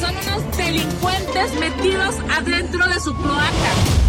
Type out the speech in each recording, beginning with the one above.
Son unos delincuentes metidos adentro de su cloaca.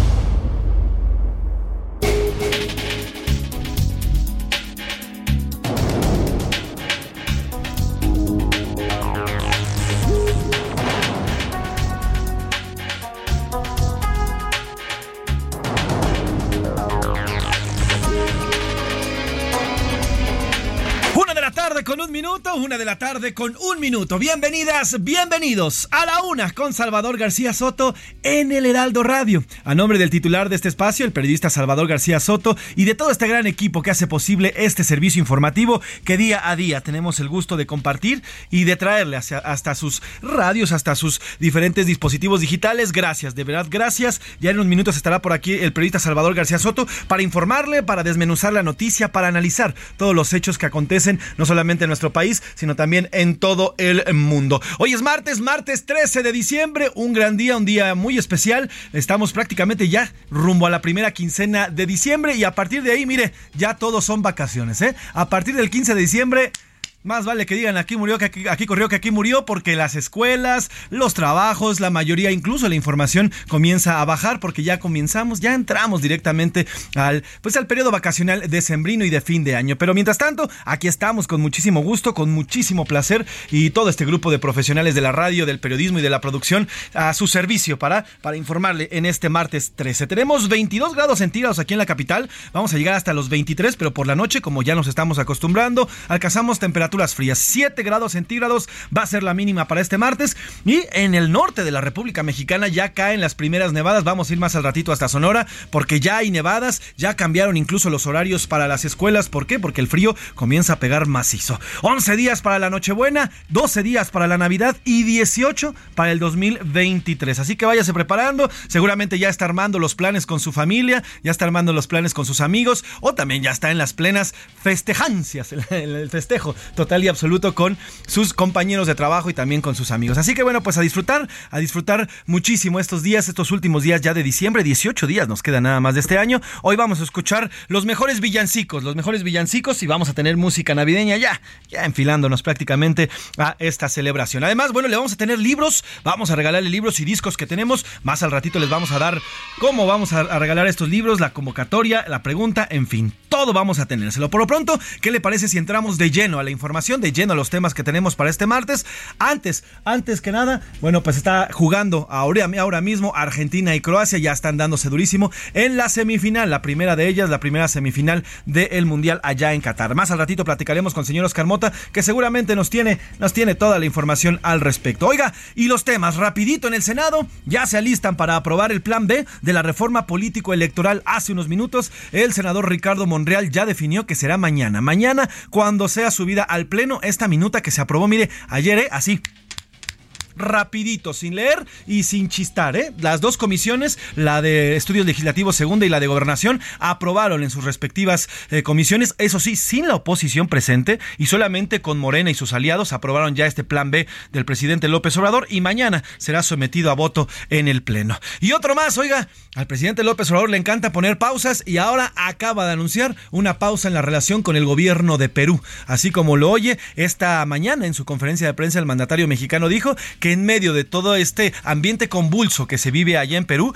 Con un minuto, una de la tarde con un minuto. Bienvenidas, bienvenidos a la una con Salvador García Soto en el Heraldo Radio. A nombre del titular de este espacio, el periodista Salvador García Soto, y de todo este gran equipo que hace posible este servicio informativo que día a día tenemos el gusto de compartir y de traerle hasta sus radios, hasta sus diferentes dispositivos digitales. Gracias, de verdad, gracias. Ya en unos minutos estará por aquí el periodista Salvador García Soto para informarle, para desmenuzar la noticia, para analizar todos los hechos que acontecen no solamente en nuestro país, sino también en todo el mundo. Hoy es martes, martes 13 de diciembre, un gran día, un día muy especial. Estamos prácticamente ya rumbo a la primera quincena de diciembre y a partir de ahí, mire, ya todos son vacaciones, ¿eh? A partir del 15 de diciembre más vale que digan aquí murió, que aquí, corrió, que aquí murió, porque las escuelas, los trabajos, la mayoría, incluso la información comienza a bajar, porque ya comenzamos, ya entramos directamente al, pues al periodo vacacional de sembrino y de fin de año. Pero mientras tanto, aquí estamos con muchísimo gusto, con muchísimo placer y todo este grupo de profesionales de la radio, del periodismo y de la producción a su servicio para, para informarle en este martes 13. Tenemos 22 grados centígrados aquí en la capital, vamos a llegar hasta los 23, pero por la noche, como ya nos estamos acostumbrando, alcanzamos temperaturas frías. 7 grados centígrados va a ser la mínima para este martes. Y en el norte de la República Mexicana ya caen las primeras nevadas. Vamos a ir más al ratito hasta Sonora porque ya hay nevadas. Ya cambiaron incluso los horarios para las escuelas. ¿Por qué? Porque el frío comienza a pegar macizo. 11 días para la Nochebuena, 12 días para la Navidad y 18 para el 2023. Así que váyase preparando. Seguramente ya está armando los planes con su familia, ya está armando los planes con sus amigos o también ya está en las plenas festejancias, el, el festejo total y absoluto con sus compañeros de trabajo y también con sus amigos. Así que bueno, pues a disfrutar, a disfrutar muchísimo estos días, estos últimos días ya de diciembre, 18 días nos queda nada más de este año. Hoy vamos a escuchar los mejores villancicos, los mejores villancicos y vamos a tener música navideña ya, ya enfilándonos prácticamente a esta celebración. Además, bueno, le vamos a tener libros, vamos a regalarle libros y discos que tenemos. Más al ratito les vamos a dar cómo vamos a, regalar estos libros, la convocatoria, la pregunta, en fin, todo vamos a tenérselo. Por lo pronto, ¿qué le parece si entramos de lleno a la información, de lleno a los temas que tenemos para este martes? Antes, antes que nada, bueno, pues está jugando ahora, ahora mismo Argentina y Croacia, ya están dándose durísimo en la semifinal, la primera de ellas, la primera semifinal del Mundial allá en Qatar. Más al ratito platicaremos con señor Oscar Mota, que seguramente nos tiene, nos tiene toda la información al respecto. Oiga, y los temas, rapidito en el Senado, ya se alistan para aprobar el plan B de la reforma político-electoral hace unos minutos. El senador Ricardo Monreal ya definió que será mañana. Mañana, cuando sea subida al Pleno, esta minuta que se aprobó, mire, ayer, ¿eh? así rapidito, sin leer y sin chistar. ¿eh? Las dos comisiones, la de Estudios Legislativos Segunda y la de Gobernación, aprobaron en sus respectivas eh, comisiones, eso sí, sin la oposición presente y solamente con Morena y sus aliados aprobaron ya este plan B del presidente López Obrador y mañana será sometido a voto en el Pleno. Y otro más, oiga, al presidente López Obrador le encanta poner pausas y ahora acaba de anunciar una pausa en la relación con el gobierno de Perú. Así como lo oye, esta mañana en su conferencia de prensa el mandatario mexicano dijo que en medio de todo este ambiente convulso que se vive allá en Perú,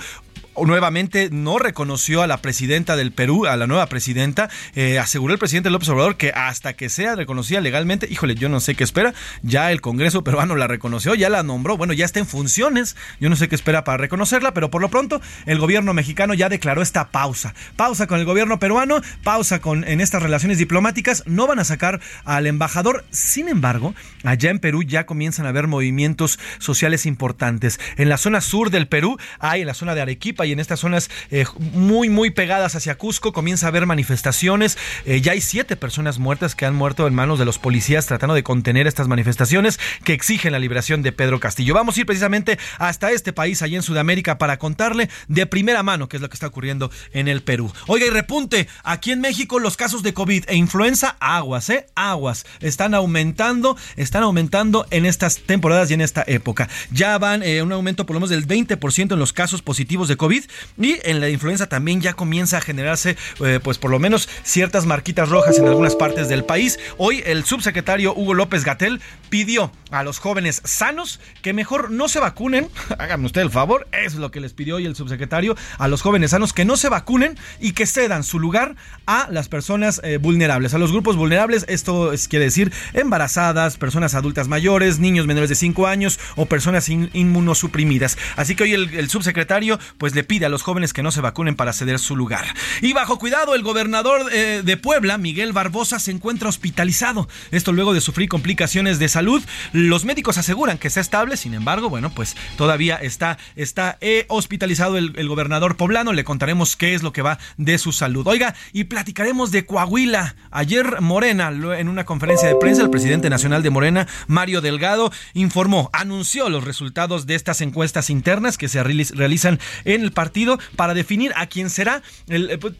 nuevamente no reconoció a la presidenta del Perú, a la nueva presidenta. Eh, aseguró el presidente López Obrador que hasta que sea reconocida legalmente, híjole, yo no sé qué espera. Ya el Congreso peruano la reconoció, ya la nombró, bueno, ya está en funciones. Yo no sé qué espera para reconocerla, pero por lo pronto el gobierno mexicano ya declaró esta pausa. Pausa con el gobierno peruano, pausa con en estas relaciones diplomáticas. No van a sacar al embajador. Sin embargo, allá en Perú ya comienzan a haber movimientos sociales importantes. En la zona sur del Perú hay, en la zona de Arequipa y en estas zonas eh, muy, muy pegadas hacia Cusco comienza a haber manifestaciones. Eh, ya hay siete personas muertas que han muerto en manos de los policías tratando de contener estas manifestaciones que exigen la liberación de Pedro Castillo. Vamos a ir precisamente hasta este país, allí en Sudamérica, para contarle de primera mano qué es lo que está ocurriendo en el Perú. Oiga, y repunte, aquí en México los casos de COVID e influenza, aguas, ¿eh? Aguas. Están aumentando, están aumentando en estas temporadas y en esta época. Ya van eh, un aumento por lo menos del 20% en los casos positivos de COVID y en la influenza también ya comienza a generarse eh, pues por lo menos ciertas marquitas rojas en algunas partes del país. Hoy el subsecretario Hugo López Gatel pidió a los jóvenes sanos que mejor no se vacunen. Háganme usted el favor, es lo que les pidió hoy el subsecretario a los jóvenes sanos que no se vacunen y que cedan su lugar a las personas eh, vulnerables, a los grupos vulnerables. Esto es, quiere decir embarazadas, personas adultas mayores, niños menores de 5 años o personas inmunosuprimidas. Así que hoy el, el subsecretario pues le pide a los jóvenes que no se vacunen para ceder su lugar. Y bajo cuidado, el gobernador eh, de Puebla, Miguel Barbosa, se encuentra hospitalizado. Esto luego de sufrir complicaciones de salud. Los médicos aseguran que está estable, sin embargo, bueno, pues todavía está, está eh, hospitalizado el, el gobernador poblano. Le contaremos qué es lo que va de su salud. Oiga, y platicaremos de Coahuila. Ayer Morena, en una conferencia de prensa, el presidente nacional de Morena, Mario Delgado, informó, anunció los resultados de estas encuestas internas que se realizan en el partido para definir a quién será el, eh, pues,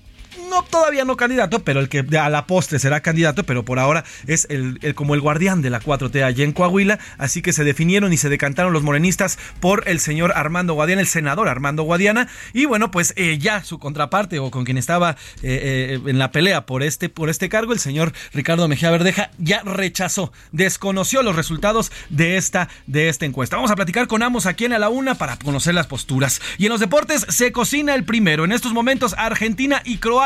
no todavía no candidato, pero el que a la postre será candidato, pero por ahora es el, como el guardián de la 4T allá en Coahuila, así que se definieron y se decantaron los morenistas por el señor Armando Guadiana, el senador Armando Guadiana, y bueno, pues eh, ya su contraparte o con quien estaba eh, eh, en la pelea por este, por este cargo, el señor Ricardo Mejía Verdeja, ya rechazó, desconoció los resultados de esta, de esta encuesta. Vamos a platicar con ambos aquí en A la Una para conocer las posturas. Y en los deportes se cocina el primero. En estos momentos Argentina y Croacia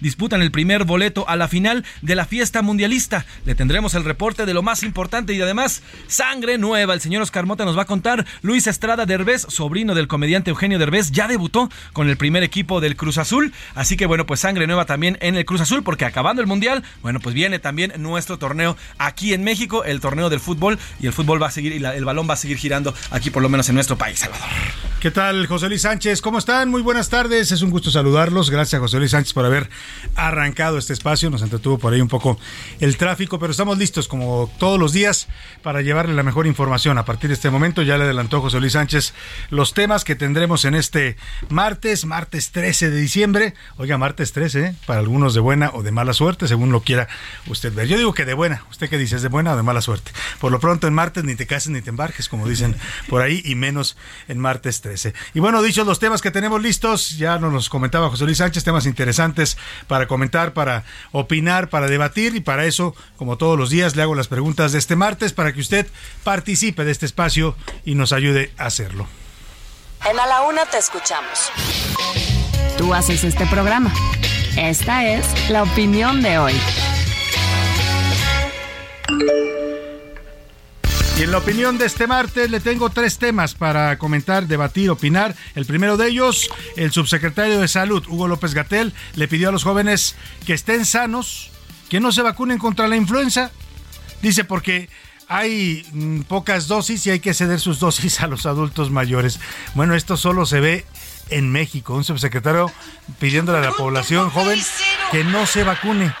disputan el primer boleto a la final de la fiesta mundialista. Le tendremos el reporte de lo más importante y además sangre nueva. El señor Oscar Mota nos va a contar. Luis Estrada Derbez, sobrino del comediante Eugenio Derbez, ya debutó con el primer equipo del Cruz Azul. Así que bueno, pues sangre nueva también en el Cruz Azul porque acabando el mundial, bueno, pues viene también nuestro torneo aquí en México, el torneo del fútbol y el fútbol va a seguir y el balón va a seguir girando aquí por lo menos en nuestro país, Salvador. ¿Qué tal, José Luis Sánchez? ¿Cómo están? Muy buenas tardes. Es un gusto saludarlos. Gracias, José Luis Sánchez, por haber arrancado este espacio. Nos entretuvo por ahí un poco el tráfico, pero estamos listos como todos los días para llevarle la mejor información. A partir de este momento ya le adelantó José Luis Sánchez los temas que tendremos en este martes, martes 13 de diciembre. Oiga, martes 13, ¿eh? para algunos de buena o de mala suerte, según lo quiera usted ver. Yo digo que de buena. ¿Usted qué dice? ¿Es de buena o de mala suerte? Por lo pronto en martes ni te cases ni te embarques, como dicen por ahí, y menos en martes 13. Y bueno, dichos los temas que tenemos listos, ya nos los comentaba José Luis Sánchez, temas interesantes para comentar, para opinar, para debatir y para eso, como todos los días, le hago las preguntas de este martes para que usted participe de este espacio y nos ayude a hacerlo. En A la Una te escuchamos. Tú haces este programa. Esta es la opinión de hoy. Y en la opinión de este martes le tengo tres temas para comentar, debatir, opinar. El primero de ellos, el subsecretario de Salud, Hugo López Gatel, le pidió a los jóvenes que estén sanos, que no se vacunen contra la influenza. Dice porque hay mm, pocas dosis y hay que ceder sus dosis a los adultos mayores. Bueno, esto solo se ve en México. Un subsecretario pidiéndole a la población joven que no se vacune.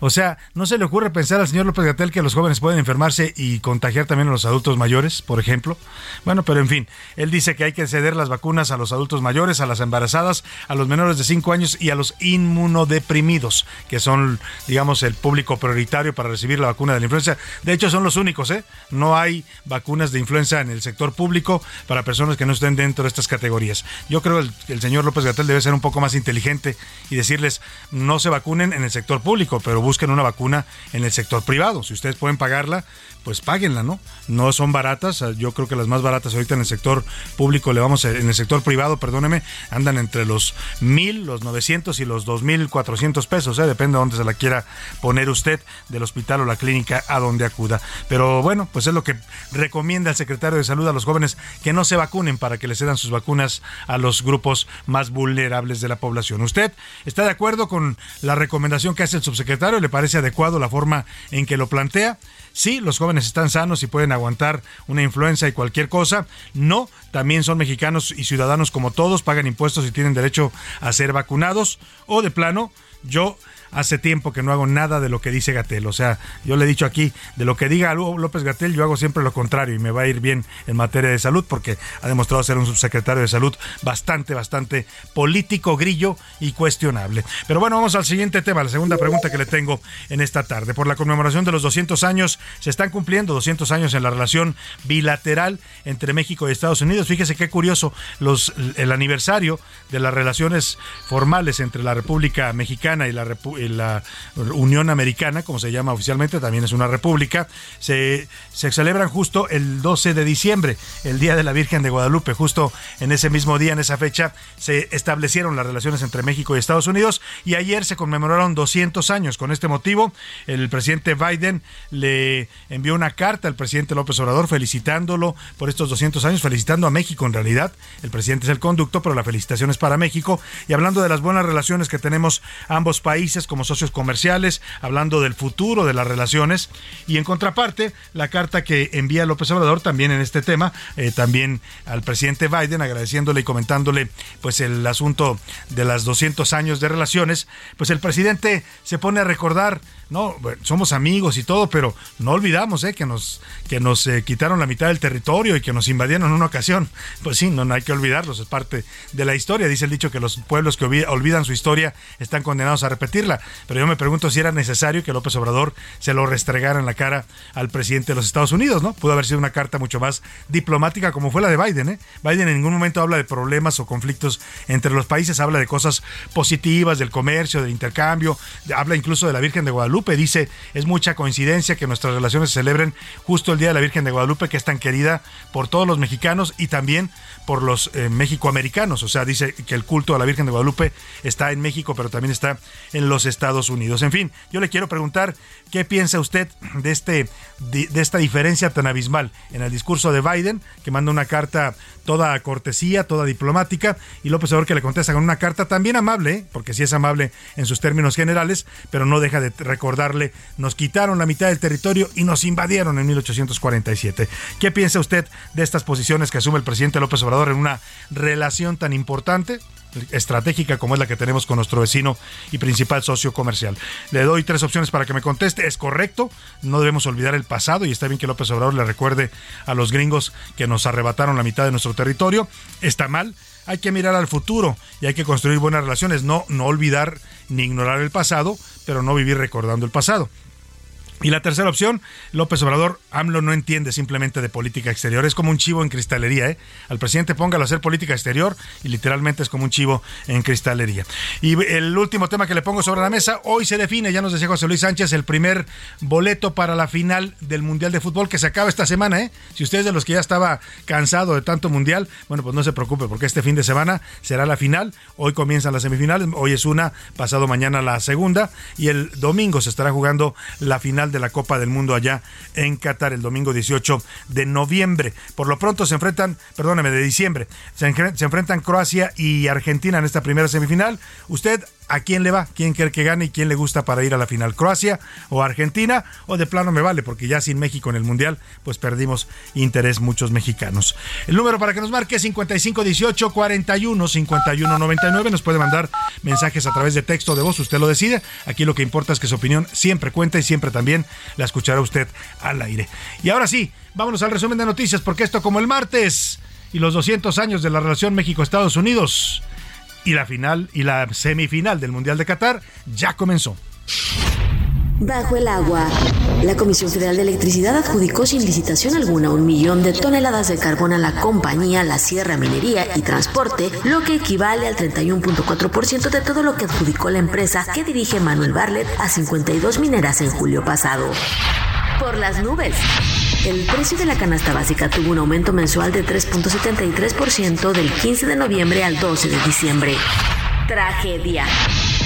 O sea, ¿no se le ocurre pensar al señor López Gatel que los jóvenes pueden enfermarse y contagiar también a los adultos mayores, por ejemplo? Bueno, pero en fin, él dice que hay que ceder las vacunas a los adultos mayores, a las embarazadas, a los menores de 5 años y a los inmunodeprimidos, que son, digamos, el público prioritario para recibir la vacuna de la influenza. De hecho, son los únicos, ¿eh? No hay vacunas de influenza en el sector público para personas que no estén dentro de estas categorías. Yo creo que el, señor López Gatel debe ser un poco más inteligente y decirles, no se vacunen en el sector público, pero busquen una vacuna en el sector privado. Si ustedes pueden pagarla, pues páguenla, ¿no? No son baratas, yo creo que las más baratas ahorita en el sector público, le vamos, en el sector privado, perdóneme, andan entre los mil, los 900 y los 2400 pesos, ¿eh? depende de dónde se la quiera poner usted, del hospital o la clínica a donde acuda. Pero bueno, pues es lo que recomienda el secretario de Salud a los jóvenes que no se vacunen para que les cedan sus vacunas a los grupos más vulnerables de la población. ¿Usted está de acuerdo con la recomendación que hace el subsecretario? ¿Le parece adecuado la forma en que lo plantea? Sí, los jóvenes están sanos y pueden aguantar una influenza y cualquier cosa. No, también son mexicanos y ciudadanos como todos, pagan impuestos y tienen derecho a ser vacunados. O de plano, yo hace tiempo que no hago nada de lo que dice Gatel. O sea, yo le he dicho aquí, de lo que diga López Gatel, yo hago siempre lo contrario y me va a ir bien en materia de salud porque ha demostrado ser un subsecretario de salud bastante, bastante político, grillo y cuestionable. Pero bueno, vamos al siguiente tema, la segunda pregunta que le tengo en esta tarde. Por la conmemoración de los 200 años, se están cumpliendo 200 años en la relación bilateral entre México y Estados Unidos. Fíjese qué curioso, los, el aniversario de las relaciones formales entre la República Mexicana y la República la Unión Americana, como se llama oficialmente, también es una república, se, se celebran justo el 12 de diciembre, el Día de la Virgen de Guadalupe. Justo en ese mismo día, en esa fecha, se establecieron las relaciones entre México y Estados Unidos y ayer se conmemoraron 200 años. Con este motivo, el presidente Biden le envió una carta al presidente López Obrador felicitándolo por estos 200 años, felicitando a México en realidad. El presidente es el conducto, pero la felicitación es para México. Y hablando de las buenas relaciones que tenemos ambos países, como socios comerciales, hablando del futuro de las relaciones. Y en contraparte, la carta que envía López Obrador también en este tema, eh, también al presidente Biden, agradeciéndole y comentándole pues el asunto de las 200 años de relaciones, pues el presidente se pone a recordar no, somos amigos y todo, pero no olvidamos eh, que nos, que nos eh, quitaron la mitad del territorio y que nos invadieron en una ocasión. Pues sí, no, no, hay que olvidarlos, es parte de la historia. Dice el dicho que los pueblos que olvidan su historia están condenados a repetirla. Pero yo me pregunto si era necesario que López Obrador se lo restregara en la cara al presidente de los Estados Unidos, ¿no? Pudo haber sido una carta mucho más diplomática como fue la de Biden, ¿eh? Biden en ningún momento habla de problemas o conflictos entre los países, habla de cosas positivas, del comercio, del intercambio, habla incluso de la Virgen de Guadalupe dice, es mucha coincidencia que nuestras relaciones se celebren justo el Día de la Virgen de Guadalupe, que es tan querida por todos los mexicanos y también por los eh. O sea, dice que el culto a la Virgen de Guadalupe está en México, pero también está en los Estados Unidos. En fin, yo le quiero preguntar, ¿qué piensa usted de, este, de esta diferencia tan abismal en el discurso de Biden, que manda una carta toda cortesía, toda diplomática, y López Obrador que le contesta con una carta también amable, porque sí es amable en sus términos generales, pero no deja de recordarle, nos quitaron la mitad del territorio y nos invadieron en 1847. ¿Qué piensa usted de estas posiciones que asume el presidente López Obrador en una relación tan importante? Estratégica como es la que tenemos con nuestro vecino y principal socio comercial. Le doy tres opciones para que me conteste. Es correcto, no debemos olvidar el pasado y está bien que López Obrador le recuerde a los gringos que nos arrebataron la mitad de nuestro territorio. Está mal, hay que mirar al futuro y hay que construir buenas relaciones, no, no olvidar ni ignorar el pasado, pero no vivir recordando el pasado. Y la tercera opción, López Obrador, AMLO no entiende simplemente de política exterior, es como un chivo en cristalería, ¿eh? Al presidente póngalo a hacer política exterior y literalmente es como un chivo en cristalería. Y el último tema que le pongo sobre la mesa, hoy se define, ya nos decía José Luis Sánchez, el primer boleto para la final del Mundial de Fútbol que se acaba esta semana, ¿eh? Si usted es de los que ya estaba cansado de tanto Mundial, bueno, pues no se preocupe porque este fin de semana será la final, hoy comienzan las semifinales, hoy es una, pasado mañana la segunda y el domingo se estará jugando la final de la Copa del Mundo allá en Qatar el domingo 18 de noviembre. Por lo pronto se enfrentan, perdóneme, de diciembre, se, enfrentan Croacia y Argentina en esta primera semifinal. ¿Usted a quién le va, quién quiere que gane y quién le gusta para ir a la final, Croacia o Argentina, o de plano me vale, porque ya sin México en el Mundial, pues perdimos interés muchos mexicanos. El número para que nos marque es 5518 41 51 99. Nos puede mandar mensajes a través de texto de voz, usted lo decide. Aquí lo que importa es que su opinión siempre cuenta y siempre también la escuchará usted al aire. Y ahora sí, vámonos al resumen de noticias, porque esto como el martes y los 200 años de la relación México-Estados Unidos y la final y la semifinal del Mundial de Qatar ya comenzó. Bajo el agua. La Comisión Federal de Electricidad adjudicó sin licitación alguna un millón de toneladas de carbón a la compañía La Sierra Minería y Transporte, lo que equivale al 31.4% de todo lo que adjudicó la empresa que dirige Manuel Barlet a 52 mineras en julio pasado. Por las nubes. El precio de la canasta básica tuvo un aumento mensual de 3.73% del 15 de noviembre al 12 de diciembre. Tragedia.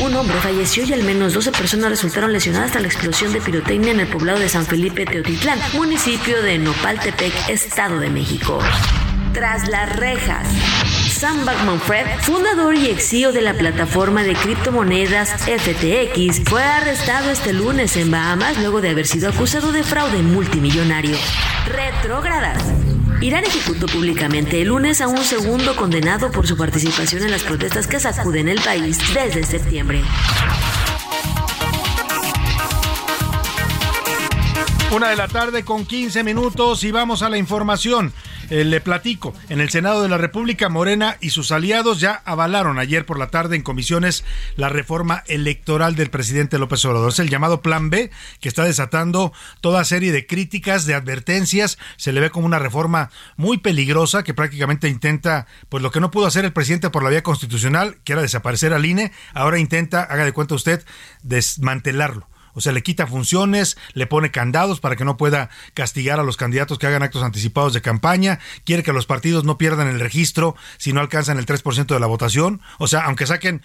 Un hombre falleció y al menos 12 personas resultaron lesionadas tras la explosión de pirotecnia en el poblado de San Felipe Teotitlán, municipio de Nopaltepec, Estado de México. Tras las rejas. Sam Backman-Fred, fundador y ex CEO de la plataforma de criptomonedas FTX, fue arrestado este lunes en Bahamas luego de haber sido acusado de fraude multimillonario. Retrógradas. Irán ejecutó públicamente el lunes a un segundo condenado por su participación en las protestas que sacuden el país desde septiembre. Una de la tarde con 15 minutos y vamos a la información. Eh, le platico, en el Senado de la República, Morena y sus aliados ya avalaron ayer por la tarde en comisiones la reforma electoral del presidente López Obrador. Es el llamado Plan B, que está desatando toda serie de críticas, de advertencias. Se le ve como una reforma muy peligrosa que prácticamente intenta, pues lo que no pudo hacer el presidente por la vía constitucional, que era desaparecer al INE, ahora intenta, haga de cuenta usted, desmantelarlo o sea, le quita funciones, le pone candados para que no pueda castigar a los candidatos que hagan actos anticipados de campaña, quiere que los partidos no pierdan el registro si no alcanzan el 3% de la votación, o sea, aunque saquen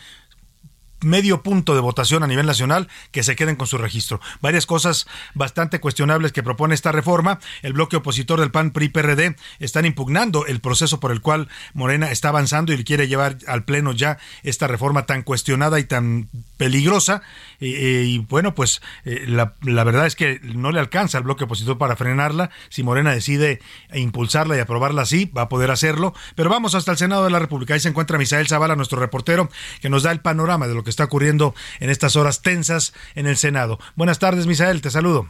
medio punto de votación a nivel nacional que se queden con su registro. Varias cosas bastante cuestionables que propone esta reforma. El bloque opositor del PAN PRI PRD están impugnando el proceso por el cual Morena está avanzando y quiere llevar al pleno ya esta reforma tan cuestionada y tan peligrosa. y bueno, pues eh, la, verdad es que no le alcanza al bloque opositor para frenarla. Si Morena decide impulsarla y aprobarla así, va a poder hacerlo. Pero vamos hasta el Senado de la República. Ahí se encuentra Misael Zavala, nuestro reportero, que nos da el panorama de lo que está ocurriendo en estas horas tensas en el Senado. Buenas tardes, Misael, te saludo.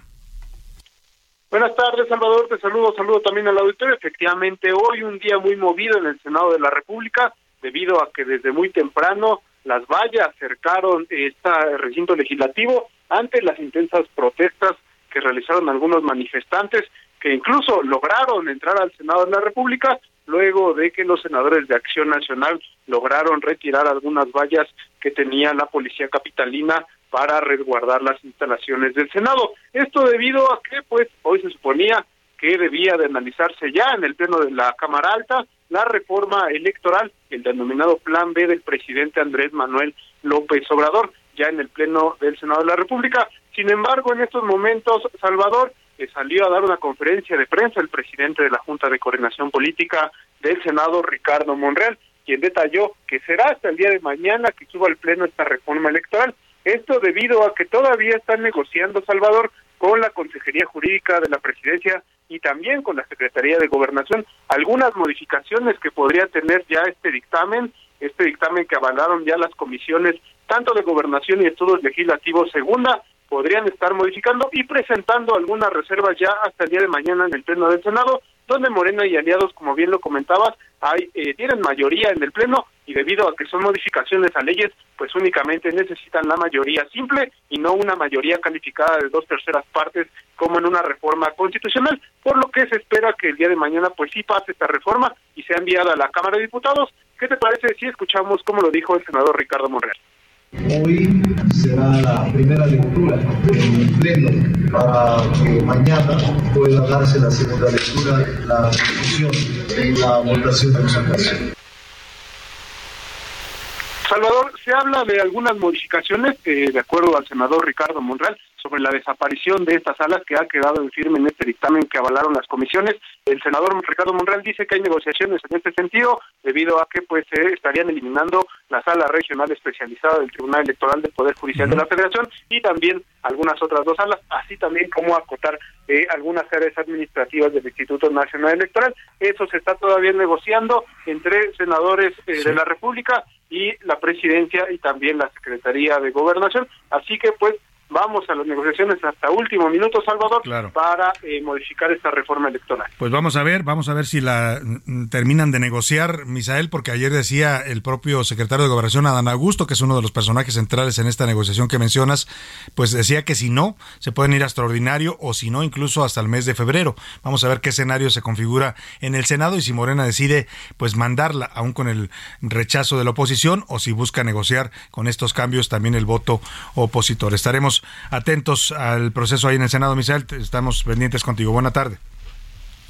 Buenas tardes, Salvador. Te saludo, saludo también al auditorio. Efectivamente, hoy un día muy movido en el Senado de la República, debido a que desde muy temprano las vallas cercaron este recinto legislativo ante las intensas protestas que realizaron algunos manifestantes que incluso lograron entrar al Senado de la República luego de que los senadores de Acción Nacional lograron retirar algunas vallas que tenía la policía capitalina para resguardar las instalaciones del Senado. Esto debido a que pues hoy se suponía que debía de analizarse ya en el pleno de la Cámara Alta la reforma electoral, el denominado Plan B del presidente Andrés Manuel López Obrador, ya en el pleno del Senado de la República. Sin embargo, en estos momentos, Salvador, salió a dar una conferencia de prensa el presidente de la Junta de Coordinación Política del Senado, Ricardo Monreal, quien detalló que será hasta el día de mañana que suba al Pleno esta reforma electoral. Esto debido a que todavía están negociando, Salvador, con la Consejería Jurídica de la Presidencia y también con la Secretaría de Gobernación algunas modificaciones que podría tener ya este dictamen, este dictamen que avalaron ya las comisiones tanto de Gobernación y Estudios Legislativos Segunda podrían estar modificando y presentando algunas reservas ya hasta el día de mañana en el Pleno del Senado, donde Morena y aliados, como bien lo comentabas, hay, eh, tienen mayoría en el Pleno y debido a que son modificaciones a leyes, pues únicamente necesitan la mayoría simple y no una mayoría calificada de dos terceras partes como en una reforma constitucional, por lo que se espera que el día de mañana pues sí pase esta reforma y sea enviada a la Cámara de Diputados. ¿Qué te parece si escuchamos cómo lo dijo el senador Ricardo Monreal? Hoy será la primera lectura en el Pleno para que mañana pueda darse la segunda lectura, la discusión y la votación de los acasos. Salvador, se habla de algunas modificaciones, eh, de acuerdo al senador Ricardo Monreal, sobre la desaparición de estas salas que ha quedado en firme en este dictamen que avalaron las comisiones. El senador Ricardo Monreal dice que hay negociaciones en este sentido, debido a que pues se estarían eliminando la sala regional especializada del Tribunal Electoral del Poder Judicial de la Federación y también algunas otras dos salas, así también como acotar eh, algunas áreas administrativas del Instituto Nacional Electoral. Eso se está todavía negociando entre senadores eh, de la República y la presidencia y también la Secretaría de Gobernación. Así que pues vamos a las negociaciones hasta último minuto, Salvador, para eh, modificar esta reforma electoral. Pues vamos a ver, vamos a ver si la mm, terminan de negociar, Misael, porque ayer decía el propio secretario de Gobernación, Adán Augusto, que es uno de los personajes centrales en esta negociación que mencionas, pues decía que si no, se pueden ir a extraordinario o si no, incluso hasta el mes de febrero. Vamos a ver qué escenario se configura en el Senado y si Morena decide pues mandarla, aún con el rechazo de la oposición, o si busca negociar con estos cambios también el voto opositor. Estaremos atentos al proceso ahí en el Senado, Misael. Estamos pendientes contigo. Buena tarde.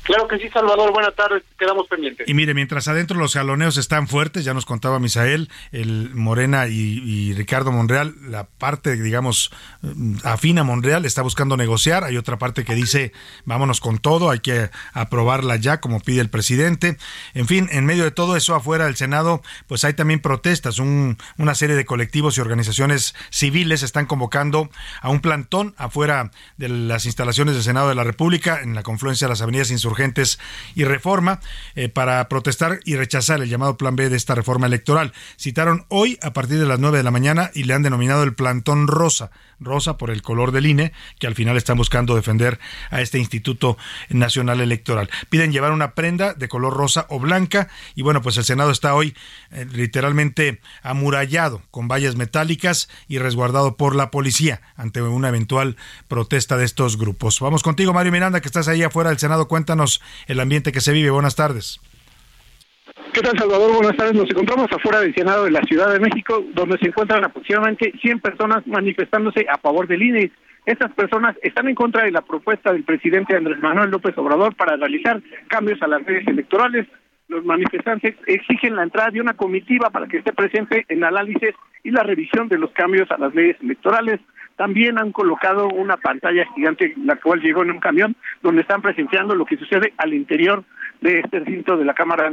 Claro que sí, Salvador. Buenas tardes. Quedamos pendientes. Y mire, mientras adentro los jaloneos están fuertes, ya nos contaba Misael, el Morena y, Ricardo Monreal, la parte, digamos, afina Monreal está buscando negociar. Hay otra parte que dice, vámonos con todo, hay que aprobarla ya, como pide el presidente. En fin, en medio de todo eso, afuera del Senado, pues hay también protestas. una serie de colectivos y organizaciones civiles están convocando a un plantón afuera de las instalaciones del Senado de la República, en la confluencia de las avenidas insurgentes y Reforma eh, para protestar y rechazar el llamado Plan B de esta reforma electoral. Citaron hoy a partir de las 9 de la mañana y le han denominado el plantón rosa rosa por el color del INE, que al final están buscando defender a este Instituto Nacional Electoral. Piden llevar una prenda de color rosa o blanca y bueno, pues el Senado está hoy eh, literalmente amurallado con vallas metálicas y resguardado por la policía ante una eventual protesta de estos grupos. Vamos contigo, Mario Miranda, que estás ahí afuera del Senado. Cuéntanos el ambiente que se vive. Buenas tardes. ¿Qué tal, Salvador? Buenas tardes. Nos encontramos afuera del Senado de la Ciudad de México, donde se encuentran aproximadamente 100 personas manifestándose a favor del INE. Estas personas están en contra de la propuesta del presidente Andrés Manuel López Obrador para realizar cambios a las leyes electorales. Los manifestantes exigen la entrada de una comitiva para que esté presente en análisis y la revisión de los cambios a las leyes electorales. También han colocado una pantalla gigante, la cual llegó en un camión, donde están presenciando lo que sucede al interior de este recinto de la Cámara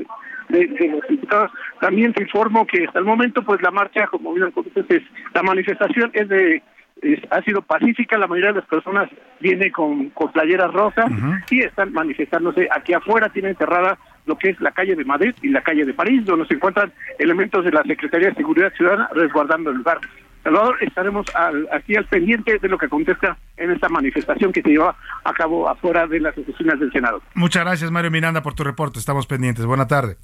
de, los Diputados. También te informo que hasta el momento, pues la marcha, como bien conoces, la manifestación es de ha sido pacífica, la mayoría de las personas viene con, con playeras rosas y están manifestándose aquí afuera, tienen cerrada lo que es la calle de Madrid y la calle de París, donde se encuentran elementos de la Secretaría de Seguridad Ciudadana resguardando el lugar. Salvador, estaremos aquí al pendiente de lo que acontezca en esta manifestación que se lleva a cabo afuera de las oficinas del Senado. Muchas gracias, Mario Miranda, por tu reporte. Estamos pendientes. Buena tarde.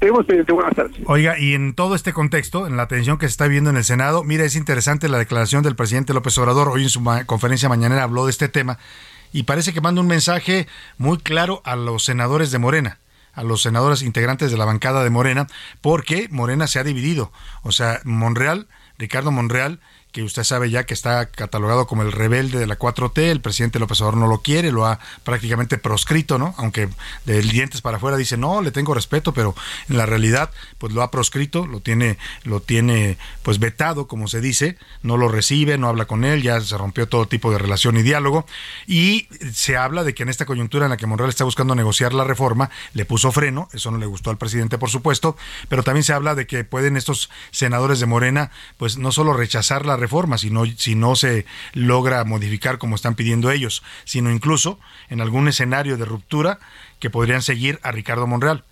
Estamos pendientes. Buenas tardes. Oiga, y en todo este contexto, en la atención que se está viendo en el Senado, mira, es interesante la declaración del presidente López Obrador. Hoy en su conferencia mañanera habló de este tema y parece que manda un mensaje muy claro a los senadores de Morena a los senadores integrantes de la bancada de Morena, porque Morena se ha dividido. O sea, Monreal Ricardo Monreal que usted sabe ya que está catalogado como el rebelde de la 4T, el presidente López Obrador no lo quiere, lo ha prácticamente proscrito, ¿no? Aunque de dientes para afuera dice, "No, le tengo respeto", pero en la realidad pues lo ha proscrito, lo tiene lo tiene pues vetado, como se dice, no lo recibe, no habla con él, ya se rompió todo tipo de relación y diálogo y se habla de que en esta coyuntura en la que Monreal está buscando negociar la reforma, le puso freno, eso no le gustó al presidente, por supuesto, pero también se habla de que pueden estos senadores de Morena pues no solo rechazar la reforma, reforma si no, si no se logra modificar como están pidiendo ellos, sino incluso en algún escenario de ruptura que podrían seguir a Ricardo Monreal.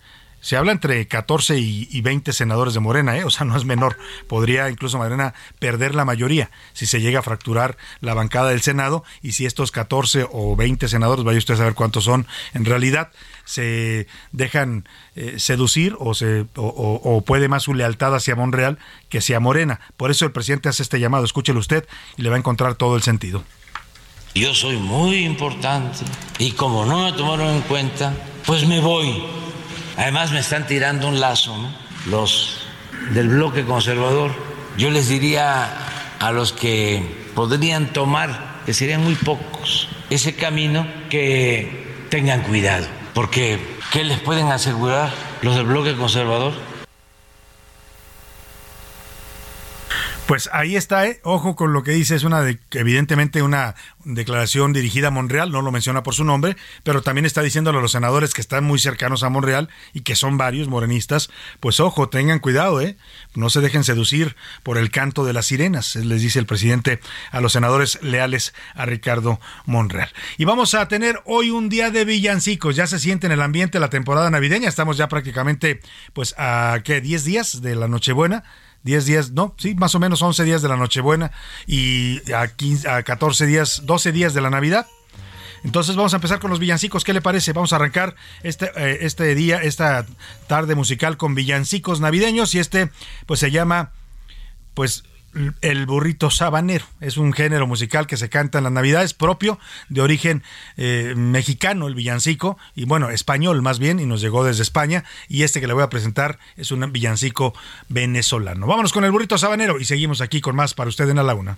Se habla entre 14 y, 20 senadores de Morena, ¿eh? o sea, no es menor. Podría incluso Morena perder la mayoría si se llega a fracturar la bancada del Senado y si estos 14 o 20 senadores, vaya usted a saber cuántos son en realidad, se dejan eh, seducir o, se, o, puede más su lealtad hacia Monreal que hacia Morena. Por eso el presidente hace este llamado, escúchelo usted y le va a encontrar todo el sentido. Yo soy muy importante y como no me tomaron en cuenta, pues me voy. Además me están tirando un lazo, Los del bloque conservador. Yo les diría a los que podrían tomar, que serían muy pocos, ese camino, que tengan cuidado porque, ¿qué les pueden asegurar los del bloque conservador? Pues ahí está, ¿eh? ojo con lo que dice, es una de, evidentemente una declaración dirigida a Monreal, no lo menciona por su nombre, pero también está diciéndole a los senadores que están muy cercanos a Monreal y que son varios morenistas, pues ojo, tengan cuidado, ¿eh? no se dejen seducir por el canto de las sirenas, les dice el presidente a los senadores leales a Ricardo Monreal. Y vamos a tener hoy un día de villancicos, ya se siente en el ambiente la temporada navideña, estamos ya prácticamente pues a qué 10 días de la Nochebuena 10 días, no, sí, más o menos 11 días de la Nochebuena y a, 15, a 14 días, 12 días de la Navidad. Entonces vamos a empezar con los villancicos. ¿Qué le parece? Vamos a arrancar este, eh, este día, esta tarde musical con villancicos navideños y este pues se llama pues el burrito sabanero. Es un género musical que se canta en las Navidades, propio de origen eh, mexicano, el villancico, y bueno, español más bien, y nos llegó desde España. Y este que le voy a presentar es un villancico venezolano. Vámonos con el burrito sabanero y seguimos aquí con más para usted en la laguna.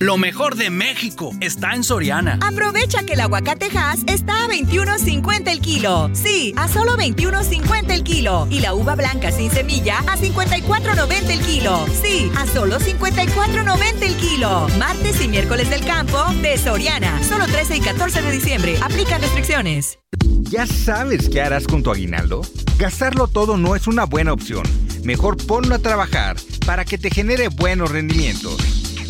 Lo mejor de México está en Soriana. Aprovecha que el aguacate Hass está a 21.50 el kilo. Sí, a solo 21.50 el kilo. Y la uva blanca sin semilla a 54.90 el kilo. Sí, a solo 54.90 el kilo. Martes y miércoles del campo de Soriana. Solo 13 y 14 de diciembre. Aplican restricciones. ¿Ya sabes qué harás con tu aguinaldo? Gastarlo todo no es una buena opción. Mejor ponlo a trabajar para que te genere buenos rendimientos.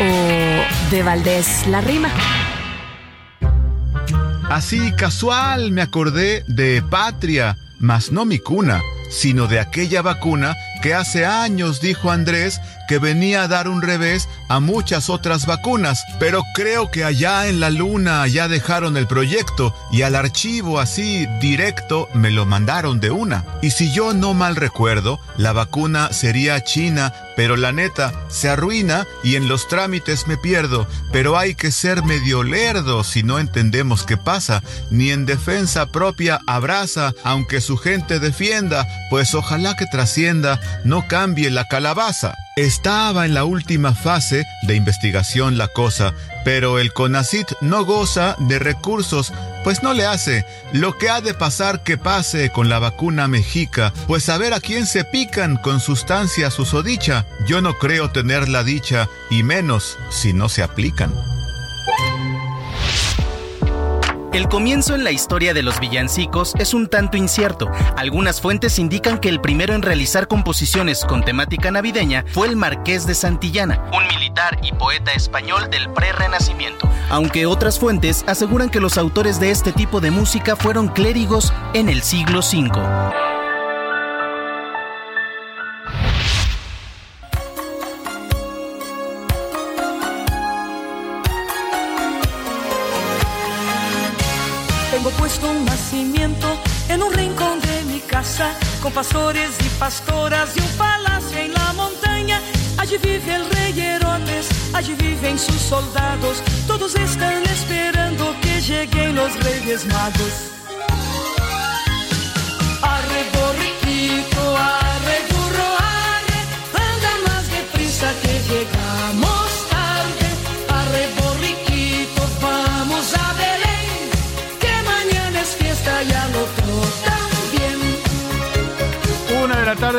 o de Valdés la rima. Así casual me acordé de patria, mas no mi cuna, sino de aquella vacuna que hace años dijo Andrés que venía a dar un revés a muchas otras vacunas, pero creo que allá en la luna ya dejaron el proyecto y al archivo así directo me lo mandaron de una. Y si yo no mal recuerdo, la vacuna sería china, pero la neta se arruina y en los trámites me pierdo, pero hay que ser medio lerdo si no entendemos qué pasa, ni en defensa propia abraza, aunque su gente defienda, pues ojalá que trascienda, no cambie la calabaza. Estaba en la última fase de investigación la cosa, pero el CONACIT no goza de recursos, pues no le hace lo que ha de pasar que pase con la vacuna mexica, pues a ver a quién se pican con sustancia susodicha. Yo no creo tener la dicha, y menos si no se aplican. El comienzo en la historia de los villancicos es un tanto incierto. Algunas fuentes indican que el primero en realizar composiciones con temática navideña fue el Marqués de Santillana, un militar y poeta español del pre-renacimiento. Aunque otras fuentes aseguran que los autores de este tipo de música fueron clérigos en el siglo V. Tengo puesto un nacimiento en un rincón de mi casa, con pastores y pastoras y un palacio en la montaña. Allí vive el rey Herodes, allí viven sus soldados, todos están esperando que lleguen los reyes magos.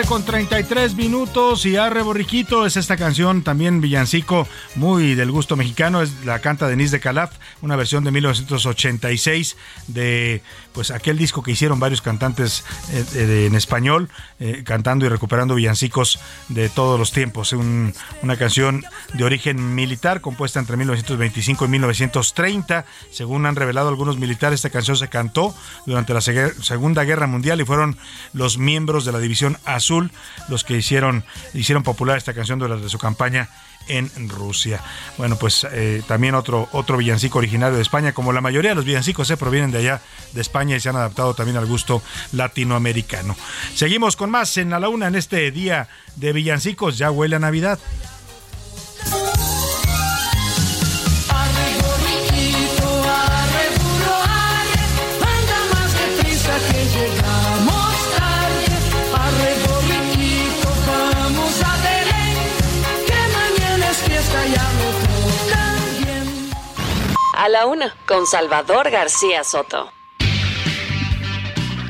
Con 33 minutos y Arre Borriquito es esta canción también villancico muy del gusto mexicano, es la canta Denise de Calaf, una versión de 1986 de pues aquel disco que hicieron varios cantantes eh, en español, eh, cantando y recuperando villancicos de todos los tiempos. una canción de origen militar compuesta entre 1925 y 1930. Según han revelado algunos militares, esta canción se cantó durante la Segunda Guerra Mundial y fueron los miembros de la División Azul los que hicieron, hicieron popular esta canción durante su campaña en Rusia. Bueno, pues eh, también otro, otro villancico originario de España, como la mayoría de los villancicos se provienen de allá de España y se han adaptado también al gusto latinoamericano. Seguimos con más en la una en este día de villancicos, ya huele a Navidad. A la una, con Salvador García Soto.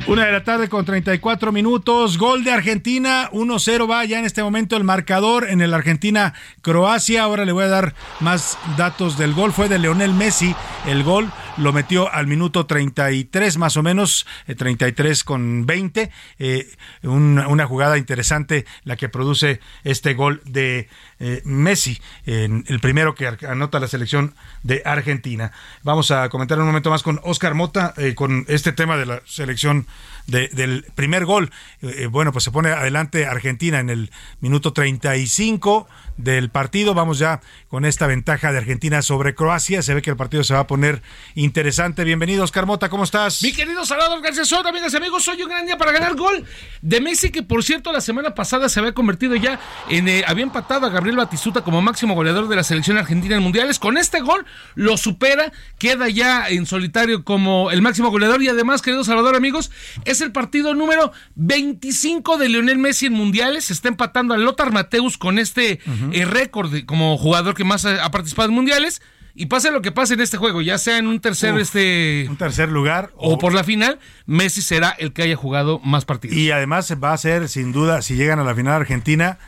Una de la tarde con 34 minutos. Gol de Argentina. 1-0 va ya en este momento el marcador en el Argentina-Croacia. Ahora le voy a dar más datos del gol. Fue de Leonel Messi. El gol lo metió al minuto 33 más o menos. 33 eh, con 20. Eh, una jugada interesante la que produce este gol de eh, Messi, el primero que anota la selección de Argentina. Vamos a comentar un momento más con Oscar Mota con este tema de la selección del primer gol. Eh, bueno, pues se pone adelante Argentina en el minuto 35 del partido. Vamos ya con esta ventaja de Argentina sobre Croacia. Se ve que el partido se va a poner interesante. Bienvenido, Oscar Mota, ¿cómo estás? Mi querido Salvador García Soto, amigas y amigos, soy un gran día para ganar gol de Messi, que por cierto la semana pasada se había convertido ya en. Eh, había empatado a Gabriel Batistuta como máximo goleador de la selección argentina en mundiales. Con este gol lo supera, queda ya en solitario como el máximo goleador. Y además, querido Salvador, amigos, el partido número 25 de Lionel Messi en mundiales. Se está empatando a Lothar Mateus con este el récord como jugador que más ha, participado en mundiales. Y pase lo que pase en este juego, ya sea en un tercer, este, un tercer lugar o, por la final, Messi será el que haya jugado más partidos. Y además va a ser, sin duda, si llegan a la final Argentina,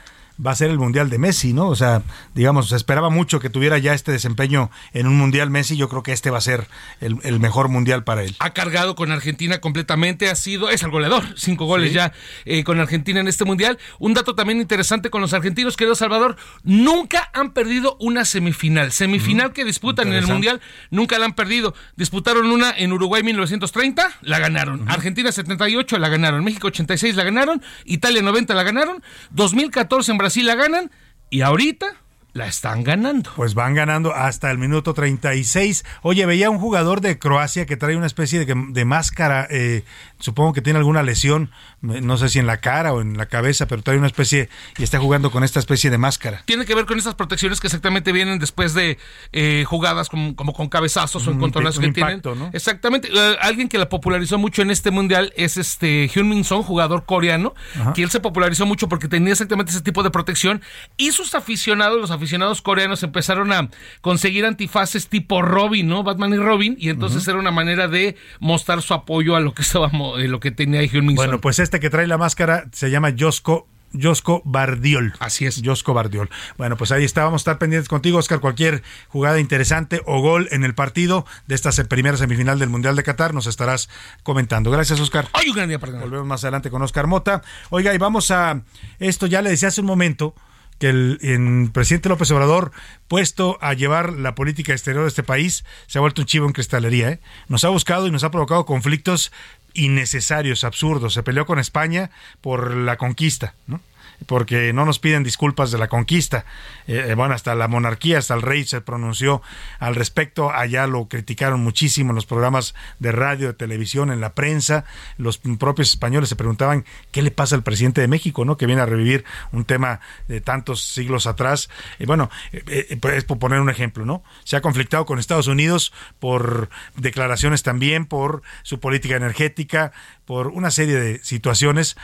va a ser el Mundial de Messi, ¿no? O sea, digamos, se esperaba mucho que tuviera ya este desempeño en un Mundial Messi, yo creo que este va a ser el, mejor Mundial para él. Ha cargado con Argentina completamente, ha sido, es el goleador, cinco goles ya eh, con Argentina en este Mundial. Un dato también interesante con los argentinos, querido Salvador, nunca han perdido una semifinal. Semifinal que disputan en el Mundial, nunca la han perdido. Disputaron una en Uruguay 1930, la ganaron. Argentina 78 la ganaron. México 86 la ganaron. Italia 90 la ganaron. 2014 en Brasil la ganan y ahorita la están ganando. Pues van ganando hasta el minuto 36. Oye, veía un jugador de Croacia que trae una especie de, de máscara, eh, supongo que tiene alguna lesión, no sé si en la cara o en la cabeza, pero trae una especie y está jugando con esta especie de máscara. Tiene que ver con estas protecciones que exactamente vienen después de eh, jugadas como, con cabezazos o encontronazos que tienen. Exactamente. Eh, alguien que la popularizó mucho en este mundial es este Hyun-Min Son, jugador coreano, que él se popularizó mucho porque tenía exactamente ese tipo de protección y sus aficionados, los aficionados coreanos empezaron a conseguir antifaces tipo Robin, ¿no? Batman y Robin, y entonces era una manera de mostrar su apoyo a lo que estaba eh, lo que tenía Hyun Bueno, pues este que trae la máscara se llama Josko Josco Bardiol. Así es. Josco Bardiol. Bueno, pues ahí está. Vamos a estar pendientes contigo, Oscar. Cualquier jugada interesante o gol en el partido de esta primera semifinal del Mundial de Qatar nos estarás comentando. Gracias, Oscar. Ay, un gran día, perdón. Volvemos más adelante con Oscar Mota. Oiga, y vamos a. Esto ya le decía hace un momento que el, presidente López Obrador, puesto a llevar la política exterior de este país, se ha vuelto un chivo en cristalería. ¿eh? Nos ha buscado y nos ha provocado conflictos innecesarios, absurdos. Se peleó con España por la conquista, ¿no? Porque no nos piden disculpas de la conquista. Eh, eh, bueno, hasta la monarquía, hasta el rey se pronunció al respecto. Allá lo criticaron muchísimo en los programas de radio, de televisión, en la prensa. Los propios españoles se preguntaban qué le pasa al presidente de México, ¿no? Que viene a revivir un tema de tantos siglos atrás. Y bueno, eh, pues, es por poner un ejemplo, ¿no? Se ha conflictado con Estados Unidos por declaraciones también, por su política energética, por una serie de situaciones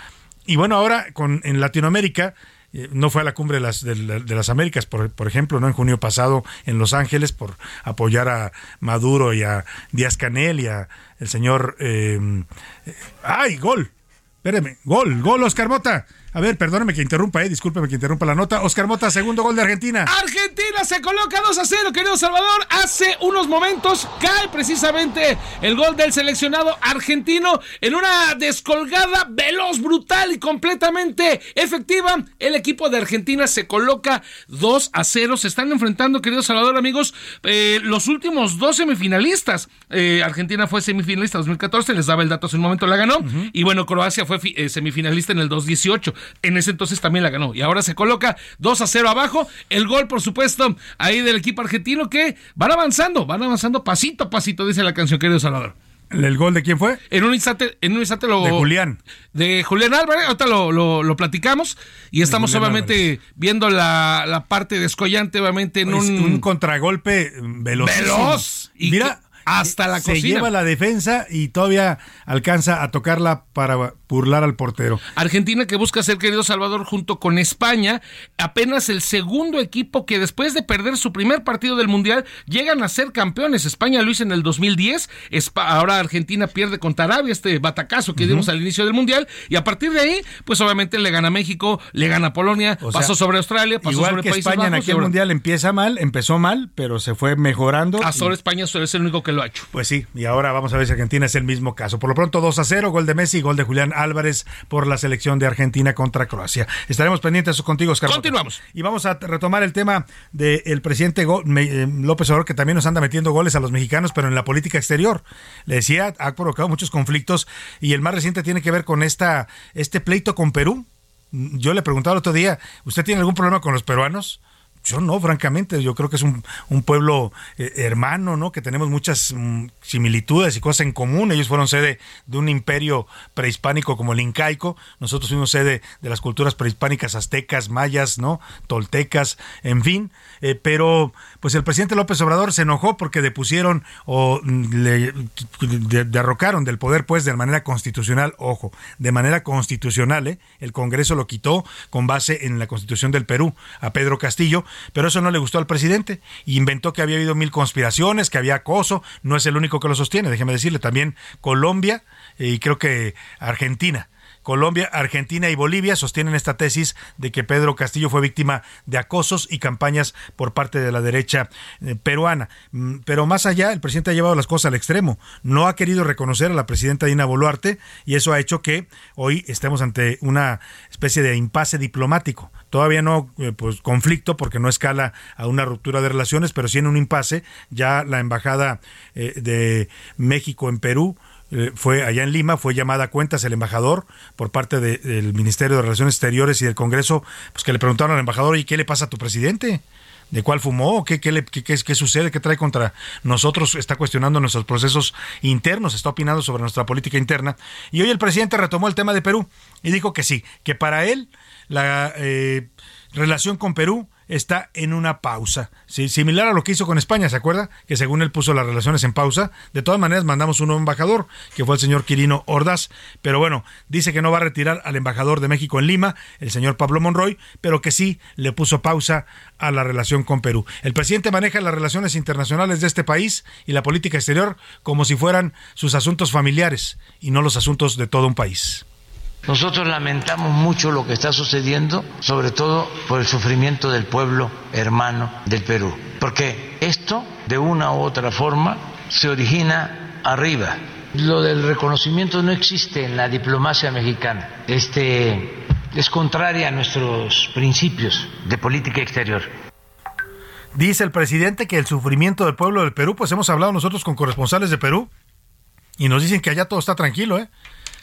y bueno, ahora con, en Latinoamérica, eh, no fue a la cumbre de las, de, las Américas, por, por, ejemplo, no en junio pasado en Los Ángeles por apoyar a Maduro y a Díaz Canel y a el señor eh, ay gol Espéreme, gol, gol, Oscar Mota. A ver, perdóneme que interrumpa, eh, discúlpeme que interrumpa la nota. Oscar Mota, segundo gol de Argentina. Argentina se coloca 2 a 0, querido Salvador. Hace unos momentos cae precisamente el gol del seleccionado argentino en una descolgada veloz, brutal y completamente efectiva. El equipo de Argentina se coloca 2 a 0. Se están enfrentando, querido Salvador, amigos, eh, los últimos dos semifinalistas. Eh, Argentina fue semifinalista 2014, les daba el dato hace un momento, la ganó. Y bueno, Croacia fue eh, semifinalista en el 2018 en ese entonces también la ganó. Y ahora se coloca 2 a 0 abajo. El gol, por supuesto, ahí del equipo argentino que van avanzando, van avanzando pasito a pasito, dice la canción, querido Salvador. ¿El gol de quién fue? En un instante, en un instante lo. De Julián. De Julián Álvarez, ahorita lo, lo, lo platicamos. Y estamos obviamente viendo la, la, parte descollante, obviamente, en un. un contragolpe veloz. Veloz. Y Mira. hasta la se cocina. lleva la defensa y todavía alcanza a tocarla para burlar al portero. Argentina que busca ser querido Salvador junto con España, apenas el segundo equipo que después de perder su primer partido del Mundial llegan a ser campeones. España lo hizo en el 2010, ahora Argentina pierde contra Arabia, este batacazo que uh -huh. dimos al inicio del Mundial, y a partir de ahí, pues obviamente le gana México, le gana Polonia, O pasó sea, sobre Australia, pasó Igual sobre que Países España en Bajos, aquel mundial empieza mal, empezó mal, pero se fue mejorando. Hasta ahora y- España es el único que lo ha hecho. Pues sí, y ahora vamos a ver si Argentina es el mismo caso. Por lo pronto 2 a 0, gol de Messi, gol de Julián Álvarez por la selección de Argentina contra Croacia. Estaremos pendientes contigo, Oscar. Continuamos. Y vamos a retomar el tema del presidente Go- eh, López Obrador, que también nos anda metiendo goles a los mexicanos, pero en la política exterior. Le decía, ha provocado muchos conflictos y el más reciente tiene que ver con esta, este pleito con Perú. Yo le preguntaba el otro día, ¿usted tiene algún problema con los peruanos? Yo no, francamente, yo creo que es un, un pueblo eh, hermano, ¿no? Que tenemos muchas mm, similitudes y cosas en común. Ellos fueron sede de un imperio prehispánico como el incaico. Nosotros fuimos sede de las culturas prehispánicas aztecas, mayas, ¿no? Toltecas, en fin. Eh, pero, pues el presidente López Obrador se enojó porque depusieron o mm, le de- derrocaron del poder, pues, de manera constitucional, ojo, de manera constitucional, ¿eh? El Congreso lo quitó con base en la Constitución del Perú a Pedro Castillo, pero eso no le gustó al presidente inventó que había habido mil conspiraciones, que había acoso, no es el único que lo sostiene, déjeme decirle, también Colombia eh, y creo que Argentina. Colombia, Argentina y Bolivia sostienen esta tesis de que Pedro Castillo fue víctima de acosos y campañas por parte de la derecha eh, peruana. Mm, Pero más allá, el presidente ha llevado las cosas al extremo. No ha querido reconocer a la presidenta Dina Boluarte y eso ha hecho que hoy estemos ante una especie de impasse diplomático. Todavía no eh, pues conflicto porque no escala a una ruptura de relaciones, pero sí en un impasse. Ya la embajada eh, de México en Perú eh, fue allá en Lima, fue llamada a cuentas el embajador por parte de- del Ministerio de Relaciones Exteriores y del Congreso, pues que le preguntaron al embajador, ¿y qué le pasa a tu presidente? ¿De cuál fumó? ¿Qué, qué, le- qué- qué- qué sucede? ¿Qué trae contra nosotros? Está cuestionando nuestros procesos internos, está opinando sobre nuestra política interna. Y hoy el presidente retomó el tema de Perú y dijo que sí, que para él la eh, relación con Perú está en una pausa. Similar a lo que hizo con España, ¿se acuerda? Que según él puso las relaciones en pausa. De todas maneras, mandamos un nuevo embajador, que fue el señor Quirino Ordaz. Pero bueno, dice que no va a retirar al embajador de México en Lima, el señor Pablo Monroy, pero que sí le puso pausa a la relación con Perú. El presidente maneja las relaciones internacionales de este país y la política exterior como si fueran sus asuntos familiares y no los asuntos de todo un país. Nosotros lamentamos mucho lo que está sucediendo, sobre todo por el sufrimiento del pueblo hermano del Perú, porque esto, de una u otra forma, se origina arriba. Lo del reconocimiento no existe en la diplomacia mexicana. Este es contraria a nuestros principios de política exterior. Dice el presidente que el sufrimiento del pueblo del Perú, pues hemos hablado nosotros con corresponsales de Perú y nos dicen que allá todo está tranquilo, ¿eh?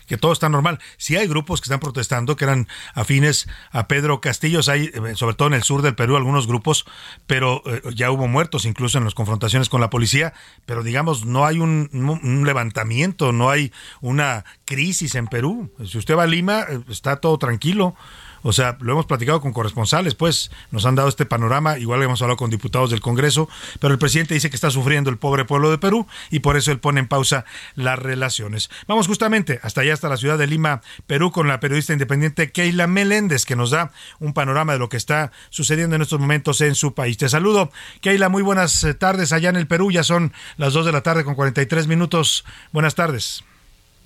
Que todo está normal. Sí hay grupos que están protestando, que eran afines a Pedro Castillos, hay eh, sobre todo en el sur del Perú algunos grupos, pero eh, ya hubo muertos incluso en las confrontaciones con la policía, pero digamos no hay un, un- levantamiento, no hay una crisis en Perú. Si usted va a Lima, eh, está todo tranquilo. O sea, lo hemos platicado con corresponsales, pues nos han dado este panorama, igual hemos hablado con diputados del Congreso, pero el presidente dice que está sufriendo el pobre pueblo de Perú y por eso él pone en pausa las relaciones. Vamos justamente hasta allá, hasta la ciudad de Lima, Perú, con la periodista independiente Keila Meléndez, que nos da un panorama de lo que está sucediendo en estos momentos en su país. Te saludo, Keila, muy buenas eh, tardes allá en el Perú, ya son las 2 de la tarde con 43 minutos. Buenas tardes.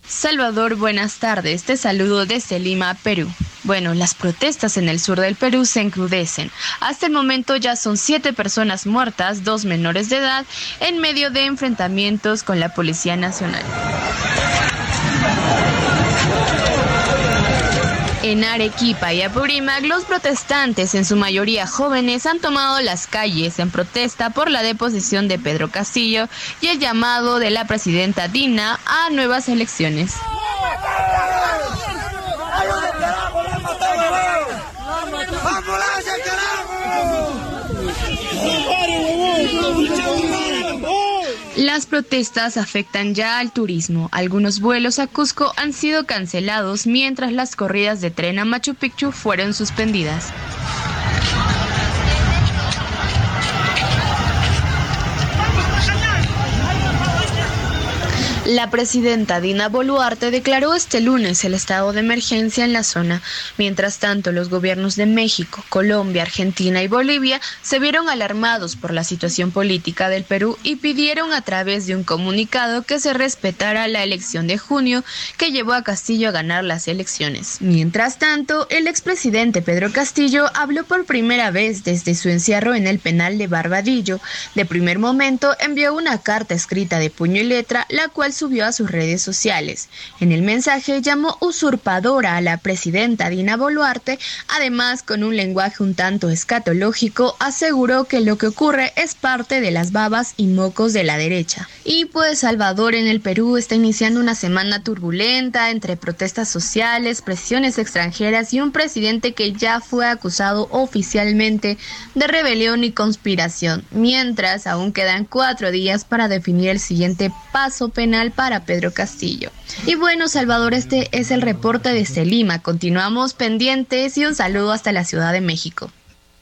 Salvador, buenas tardes. Te saludo desde Lima, Perú. Bueno, las protestas en el sur del Perú se encrudecen. Hasta el momento ya son siete personas muertas, dos menores de edad, en medio de enfrentamientos con la Policía Nacional. En Arequipa y Apurímac, los protestantes, en su mayoría jóvenes, han tomado las calles en protesta por la deposición de Pedro Castillo y el llamado de la presidenta Dina a nuevas elecciones. Las protestas afectan ya al turismo. Algunos vuelos a Cusco han sido cancelados mientras las corridas de tren a Machu Picchu fueron suspendidas. La presidenta Dina Boluarte declaró este lunes el estado de emergencia en la zona. Mientras tanto, los gobiernos de México, Colombia, Argentina y Bolivia se vieron alarmados por la situación política del Perú y pidieron a través de un comunicado que se respetara la elección de junio que llevó a Castillo a ganar las elecciones. Mientras tanto, el expresidente Pedro Castillo habló por primera vez desde su encierro en el penal de Barbadillo. De primer momento envió una carta escrita de puño y letra, la cual subió a sus redes sociales. En el mensaje llamó usurpadora a la presidenta Dina Boluarte, además con un lenguaje un tanto escatológico, aseguró que lo que ocurre es parte de las babas y mocos de la derecha. Y pues Salvador en el Perú está iniciando una semana turbulenta entre protestas sociales, presiones extranjeras y un presidente que ya fue acusado oficialmente de rebelión y conspiración, mientras aún quedan cuatro días para definir el siguiente paso penal para Pedro Castillo. Y bueno, Salvador, este es el reporte desde Lima. Continuamos pendientes y un saludo hasta la Ciudad de México.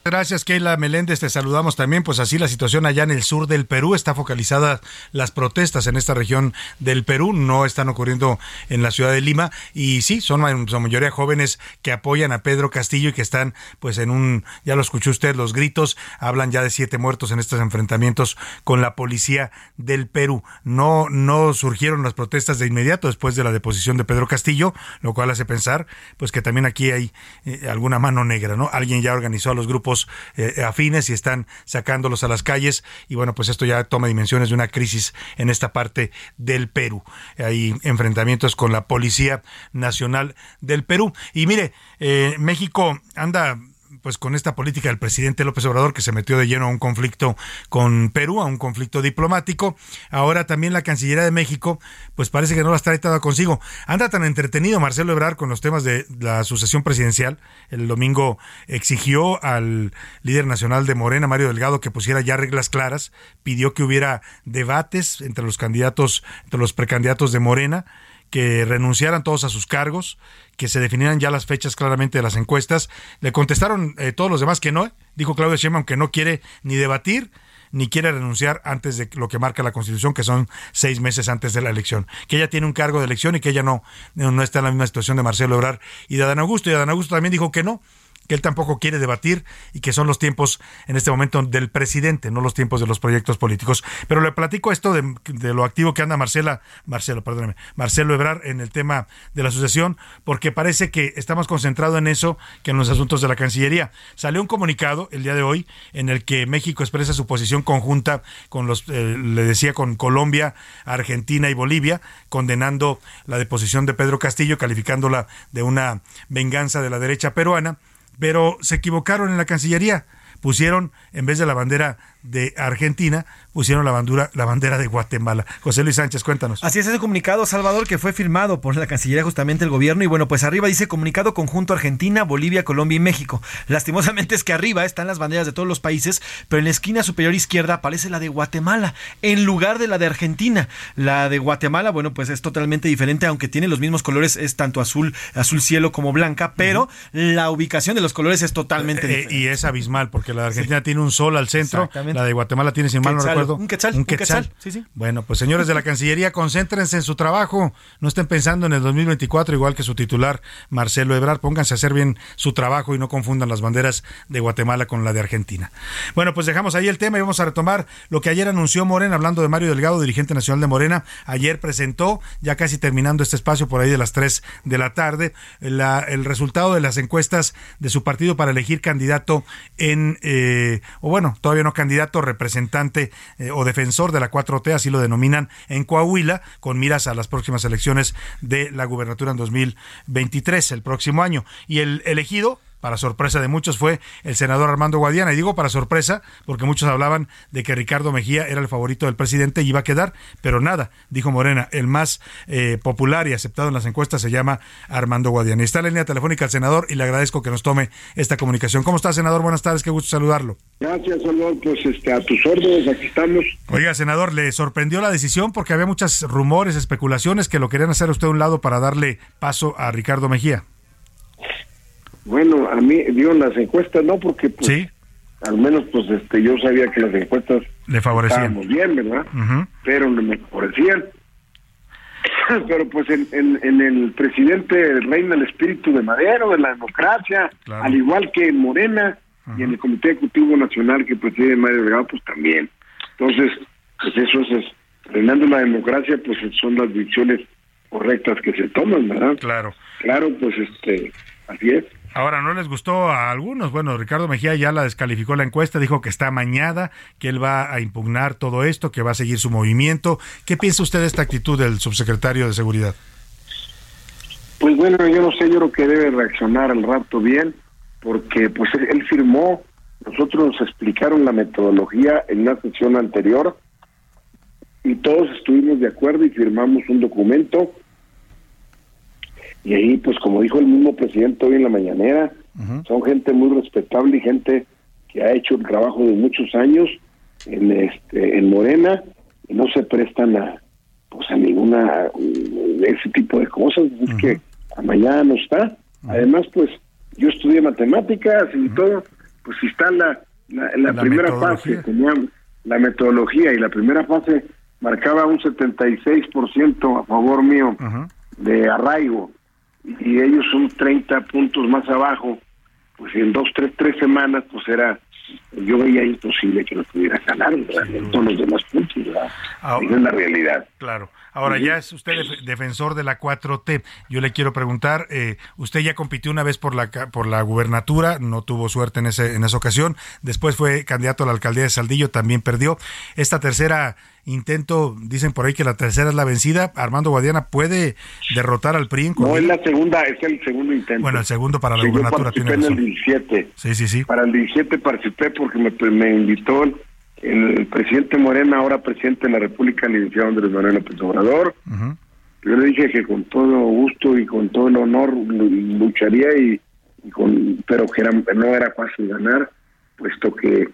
Gracias, Keila Meléndez. Te saludamos también. Pues así la situación allá en el sur del Perú está focalizada. Las protestas en esta región del Perú no están ocurriendo en la ciudad de Lima. Y sí, son la mayoría jóvenes que apoyan a Pedro Castillo y que están, pues, en un. Ya lo escuchó usted, los gritos. Hablan ya de siete muertos en estos enfrentamientos con la policía del Perú. No, no surgieron las protestas de inmediato después de la deposición de Pedro Castillo, lo cual hace pensar, pues, que también aquí hay eh, alguna mano negra, ¿no? Alguien ya organizó a los grupos eh, afines y están sacándolos a las calles y bueno, pues esto ya toma dimensiones de una crisis en esta parte del Perú. Hay enfrentamientos con la Policía Nacional del Perú. Y mire, eh, México anda pues con esta política del presidente López Obrador que se metió de lleno a un conflicto con Perú, a un conflicto diplomático. Ahora también la Cancillería de México, pues parece que no las trae toda consigo. Anda tan entretenido Marcelo Ebrard con los temas de la sucesión presidencial. El domingo exigió al líder nacional de Morena, Mario Delgado, que pusiera ya reglas claras, pidió que hubiera debates entre los candidatos, entre los precandidatos de Morena que renunciaran todos a sus cargos, que se definieran ya las fechas claramente de las encuestas. Le contestaron eh, todos los demás que no. Dijo Claudio Sheinbaum que no quiere ni debatir ni quiere renunciar antes de lo que marca la Constitución, que son seis meses antes de la elección. Que ella tiene un cargo de elección y que ella no, no está en la misma situación de Marcelo Ebrard y de Adán Augusto. Y Adán Augusto también dijo que no, que él tampoco quiere debatir y que son los tiempos en este momento del presidente, no los tiempos de los proyectos políticos. Pero le platico esto de, lo activo que anda Marcela, Marcelo, perdóneme, Marcelo Ebrar en el tema de la asociación, porque parece que estamos concentrados en eso que en los asuntos de la Cancillería. Salió un comunicado el día de hoy en el que México expresa su posición conjunta con los, eh, le decía, con Colombia, Argentina y Bolivia, condenando la deposición de Pedro Castillo, calificándola de una venganza de la derecha peruana pero se equivocaron en la Cancillería. Pusieron, en vez de la bandera de Argentina, pusieron la bandera, la bandera de Guatemala. José Luis Sánchez, cuéntanos. Así es ese comunicado, Salvador, que fue firmado por la Cancillería justamente el gobierno. Y bueno, pues arriba dice comunicado conjunto Argentina, Bolivia, Colombia y México. Lastimosamente es que arriba están las banderas de todos los países, pero en la esquina superior izquierda aparece la de Guatemala, en lugar de la de Argentina. La de Guatemala, bueno, pues es totalmente diferente, aunque tiene los mismos colores, es tanto azul, azul cielo como blanca, pero la ubicación de los colores es totalmente eh, diferente. Y es abismal, porque porque la de Argentina tiene un sol al centro, la de Guatemala tiene, sin mal no recuerdo, un quetzal, un quetzal, sí, sí. Bueno, pues señores de la Cancillería, concéntrense en su trabajo, no estén pensando en el 2024 igual que su titular Marcelo Ebrard, pónganse a hacer bien su trabajo y no confundan las banderas de Guatemala con la de Argentina. Bueno, pues dejamos ahí el tema y vamos a retomar lo que ayer anunció Morena, hablando de Mario Delgado, dirigente nacional de Morena, ayer presentó, ya casi terminando este espacio por ahí de las 3 de la tarde, la- el resultado de las encuestas de su partido para elegir candidato en, eh, o bueno, todavía no candidato, representante eh, o defensor de la 4T, así lo denominan, en Coahuila, con miras a las próximas elecciones de la gubernatura en 2023, el próximo año. Y el elegido, para sorpresa de muchos, fue el senador Armando Guadiana. Y digo para sorpresa porque muchos hablaban de que Ricardo Mejía era el favorito del presidente y iba a quedar, pero nada, dijo Morena, el más eh, popular y aceptado en las encuestas se llama Armando Guadiana. Y está en la línea telefónica el senador y le agradezco que nos tome esta comunicación. ¿Cómo está, senador? Buenas tardes, qué gusto saludarlo. Gracias, Salvador. Pues este, a tus órdenes, aquí estamos. Oiga, senador, ¿le sorprendió la decisión? Porque había muchos rumores, especulaciones que lo querían hacer a usted a un lado para darle paso a Ricardo Mejía. Bueno, a mí, digo, las encuestas no, porque pues, Sí. al menos pues este yo sabía que las encuestas Le favorecían. bien, ¿verdad? Pero no me favorecían. Pero pues en, en, en el presidente reina el espíritu de Madero, de la democracia, Claro. al igual que en Morena y en el Comité Ejecutivo Nacional que preside Mario Delgado, pues también. Entonces, pues eso es, es- reinando la democracia, pues son las decisiones correctas que se toman, ¿verdad? Claro. Claro, pues este, así es. Ahora, ¿no les gustó a algunos? Bueno, Ricardo Mejía ya la descalificó la encuesta, dijo que está amañada, que él va a impugnar todo esto, que va a seguir su movimiento. ¿Qué piensa usted de esta actitud del subsecretario de Seguridad? Pues bueno, yo no sé, yo creo que debe reaccionar al rato bien, porque pues él, él firmó, nosotros nos explicaron la metodología en una sesión anterior y todos estuvimos de acuerdo y firmamos un documento y ahí pues como dijo el mismo presidente hoy en la mañanera, son gente muy respetable y gente que ha hecho el trabajo de muchos años en este en Morena y no se prestan a pues a ninguna mm, ese tipo de cosas. Es que a mañana no está. Además pues yo estudié matemáticas y todo. Pues si está la la, la La primera fase tenía la metodología y la primera fase marcaba un 76% a favor mío de arraigo y ellos son 30 puntos más abajo pues en dos tres tres semanas pues era yo veía imposible que lo pudiera ganar ¿verdad? en todos los demás puntos ¿verdad? Esa es la realidad Claro. Ahora, ya es usted def- defensor de la 4T. Yo le quiero preguntar, eh, usted ya compitió una vez por la por la gubernatura, no tuvo suerte en ese en esa ocasión. Después fue candidato a la alcaldía de Saldillo, también perdió. Esta tercera intento, dicen por ahí que la tercera es la vencida. Armando Guadiana puede derrotar al PRI en no es la segunda es el segundo intento Bueno, el segundo para la yo gubernatura participé tiene en el 17 Sí, sí, sí. para el 17 participé porque me, me invitó el, el presidente Morena ahora presidente de la República el licenciado Andrés Manuel López Obrador Ujú. Yo le dije que con todo gusto y con todo el honor lu- lucharía y, y con pero que era, no era fácil ganar, puesto que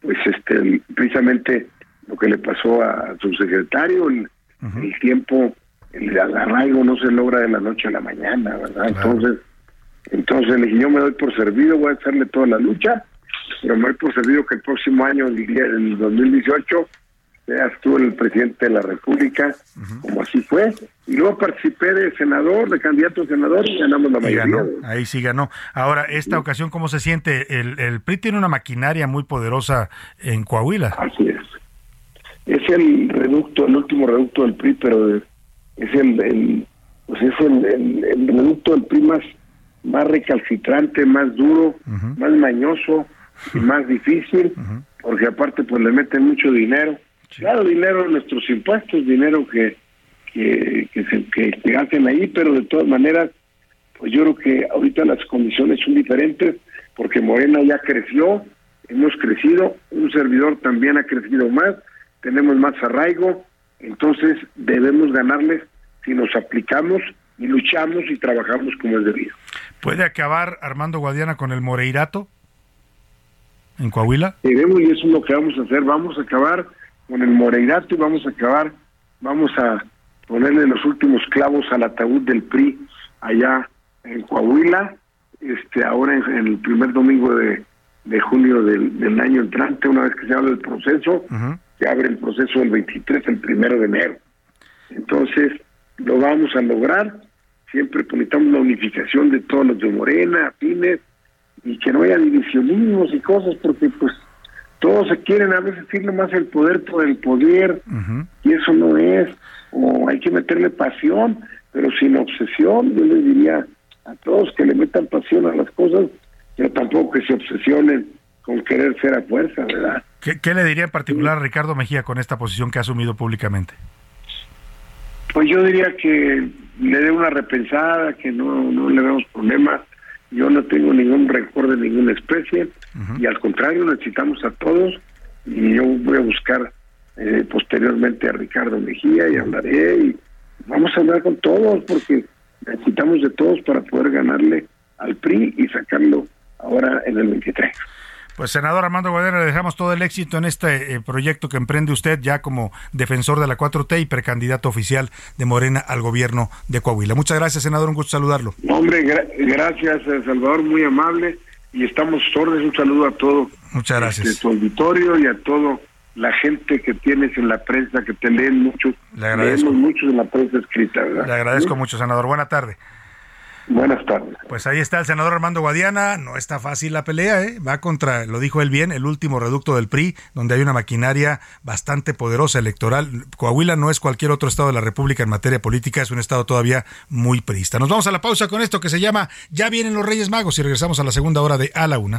pues este precisamente lo que le pasó a su secretario, el, el tiempo, el arraigo no se logra de la noche a la mañana, ¿verdad? Entonces, entonces le dije, yo me doy por servido, voy a hacerle toda la lucha, pero me doy por servido que el próximo año, el 2018, seas tú el presidente de la República, como así fue. Y luego participé de senador, de candidato a senador y ganamos la mayoría. ganó, ahí sí ganó. Ahora, esta ocasión, ¿cómo se siente? El, el PRI tiene una maquinaria muy poderosa en Coahuila. Así es. Es el reducto, el último reducto del PRI, pero es el, el- pues es el, el- el reducto del PRI más, más recalcitrante, más duro, más mañoso y más difícil, porque aparte pues le meten mucho dinero. Claro, dinero de nuestros impuestos, dinero que, que, que, se, que, que hacen ahí, pero de todas maneras, pues yo creo que ahorita las condiciones son diferentes, porque Morena ya creció, hemos crecido, un servidor también ha crecido más, tenemos más arraigo, entonces debemos ganarles si nos aplicamos y luchamos y trabajamos como es debido. ¿Puede acabar Armando Guadiana con el Moreirato en Coahuila? Y eso es lo que vamos a hacer, vamos a acabar con el Moreirato y vamos a acabar, vamos a ponerle los últimos clavos al ataúd del PRI allá en Coahuila, este ahora en, en el primer domingo de, de junio del, del año entrante, una vez que se abre el proceso, se abre el proceso el 23, el primero de enero. Entonces, lo vamos a lograr, siempre necesitamos la unificación de todos los de Morena, Pines, y que no haya divisionismos y cosas, porque pues todos se quieren a veces irle más el poder por el poder, y eso no es, o hay que meterle pasión, pero sin obsesión, yo les diría a todos que le metan pasión a las cosas, pero tampoco que se obsesionen con querer ser a fuerza, ¿verdad? ¿Qué, qué le diría en particular a Ricardo Mejía con esta posición que ha asumido públicamente? Pues yo diría que le dé una repensada, que no, no le vemos problema. Yo no tengo ningún rencor de ninguna especie y al contrario necesitamos a todos y yo voy a buscar eh, posteriormente a Ricardo Mejía y hablaré y vamos a hablar con todos porque necesitamos de todos para poder ganarle al PRI y sacarlo ahora en el 23. Pues senador Armando Guadiana, le dejamos todo el éxito en este eh, proyecto que emprende usted ya como defensor de la 4T y precandidato oficial de Morena al gobierno de Coahuila. Muchas gracias, senador, un gusto saludarlo. No, hombre, gra- gracias, eh, Salvador, muy amable y estamos sordos. Un saludo a todo Muchas gracias. este, tu auditorio y a todo la gente que tienes en la prensa, que te leen mucho. Le agradezco. Leemos muchos en la prensa escrita, ¿verdad? Le agradezco ¿Sí? mucho, senador. Buena tarde. Buenas tardes. Pues ahí está el senador Armando Guadiana. No está fácil la pelea, ¿eh? Va contra, lo dijo él bien, el último reducto del PRI, donde hay una maquinaria bastante poderosa electoral. Coahuila no es cualquier otro estado de la República en materia política, es un estado todavía muy priista. Nos vamos a la pausa con esto que se llama Ya vienen los Reyes Magos y regresamos a la segunda hora de A la Una.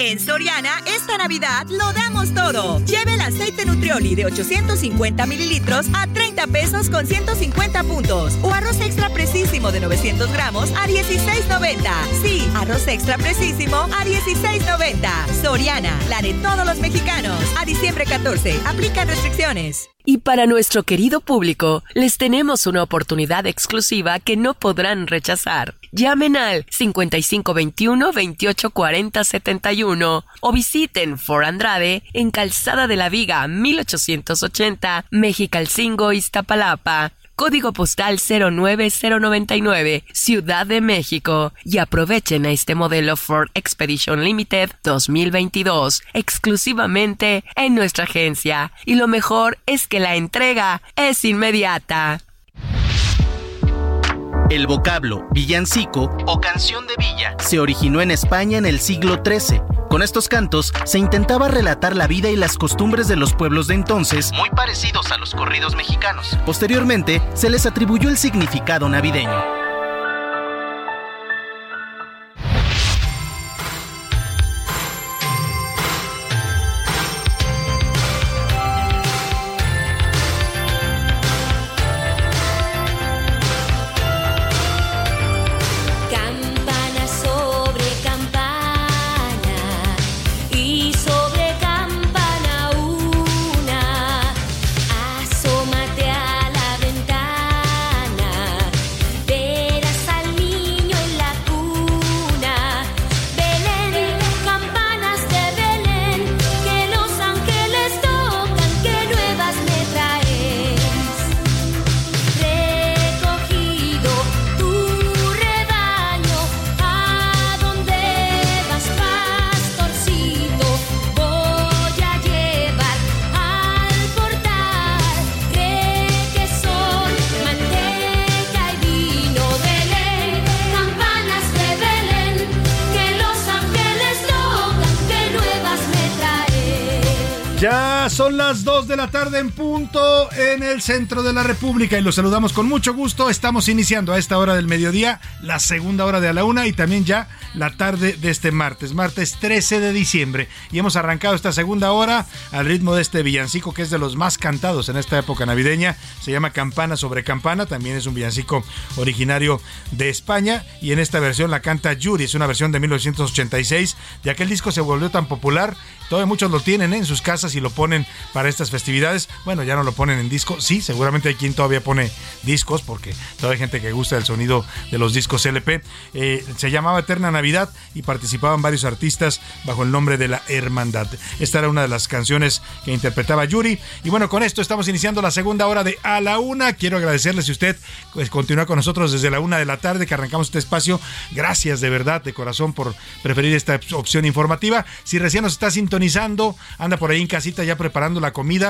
En Soriana, esta Navidad lo damos todo. Lleve el aceite Nutrioli de 850 mililitros a 30 pesos con 150 puntos. O arroz extra precisísimo de 900 gramos a 16.90. Sí, arroz extra precisísimo a 16.90. Soriana, la de todos los mexicanos. A diciembre 14, aplican restricciones. Y para nuestro querido público, les tenemos una oportunidad exclusiva que no podrán rechazar. Llamen al 5521 2840 71 o visiten For Andrade en Calzada de la Viga 1880, Mexicalcingo, Iztapalapa. Código postal 09099, Ciudad de México. Y aprovechen este modelo Ford Expedition Limited 2022 exclusivamente en nuestra agencia. Y lo mejor es que la entrega es inmediata. El vocablo villancico o canción de villa se originó en España en el siglo XIII. Con estos cantos se intentaba relatar la vida y las costumbres de los pueblos de entonces, muy parecidos a los corridos mexicanos. Posteriormente, se les atribuyó el significado navideño. De la tarde en punto en el centro de la República y los saludamos con mucho gusto. Estamos iniciando a esta hora del mediodía la segunda hora de a la una y también ya la tarde de este martes, martes 13 de diciembre. Y hemos arrancado esta segunda hora al ritmo de este villancico que es de los más cantados en esta época navideña. Se llama Campana sobre Campana, también es un villancico originario de España y en esta versión la canta Yuri, es una versión de 1986. De aquel disco se volvió tan popular, todavía muchos lo tienen en sus casas y lo ponen para estas festividades. Bueno, ya no lo ponen en disco. Sí, seguramente hay quien todavía pone discos porque todavía hay gente que gusta el sonido de los discos LP. Eh, se llamaba Eterna Navidad y participaban varios artistas bajo el nombre de La Hermandad. Esta era una de las canciones que interpretaba Yuri. Y bueno, con esto estamos iniciando la segunda hora de A la Una. Quiero agradecerle si usted pues, continúa con nosotros desde la una de la tarde que arrancamos este espacio. Gracias de verdad, de corazón, por preferir esta opción informativa. Si recién nos está sintonizando, anda por ahí en casita ya preparando la comida.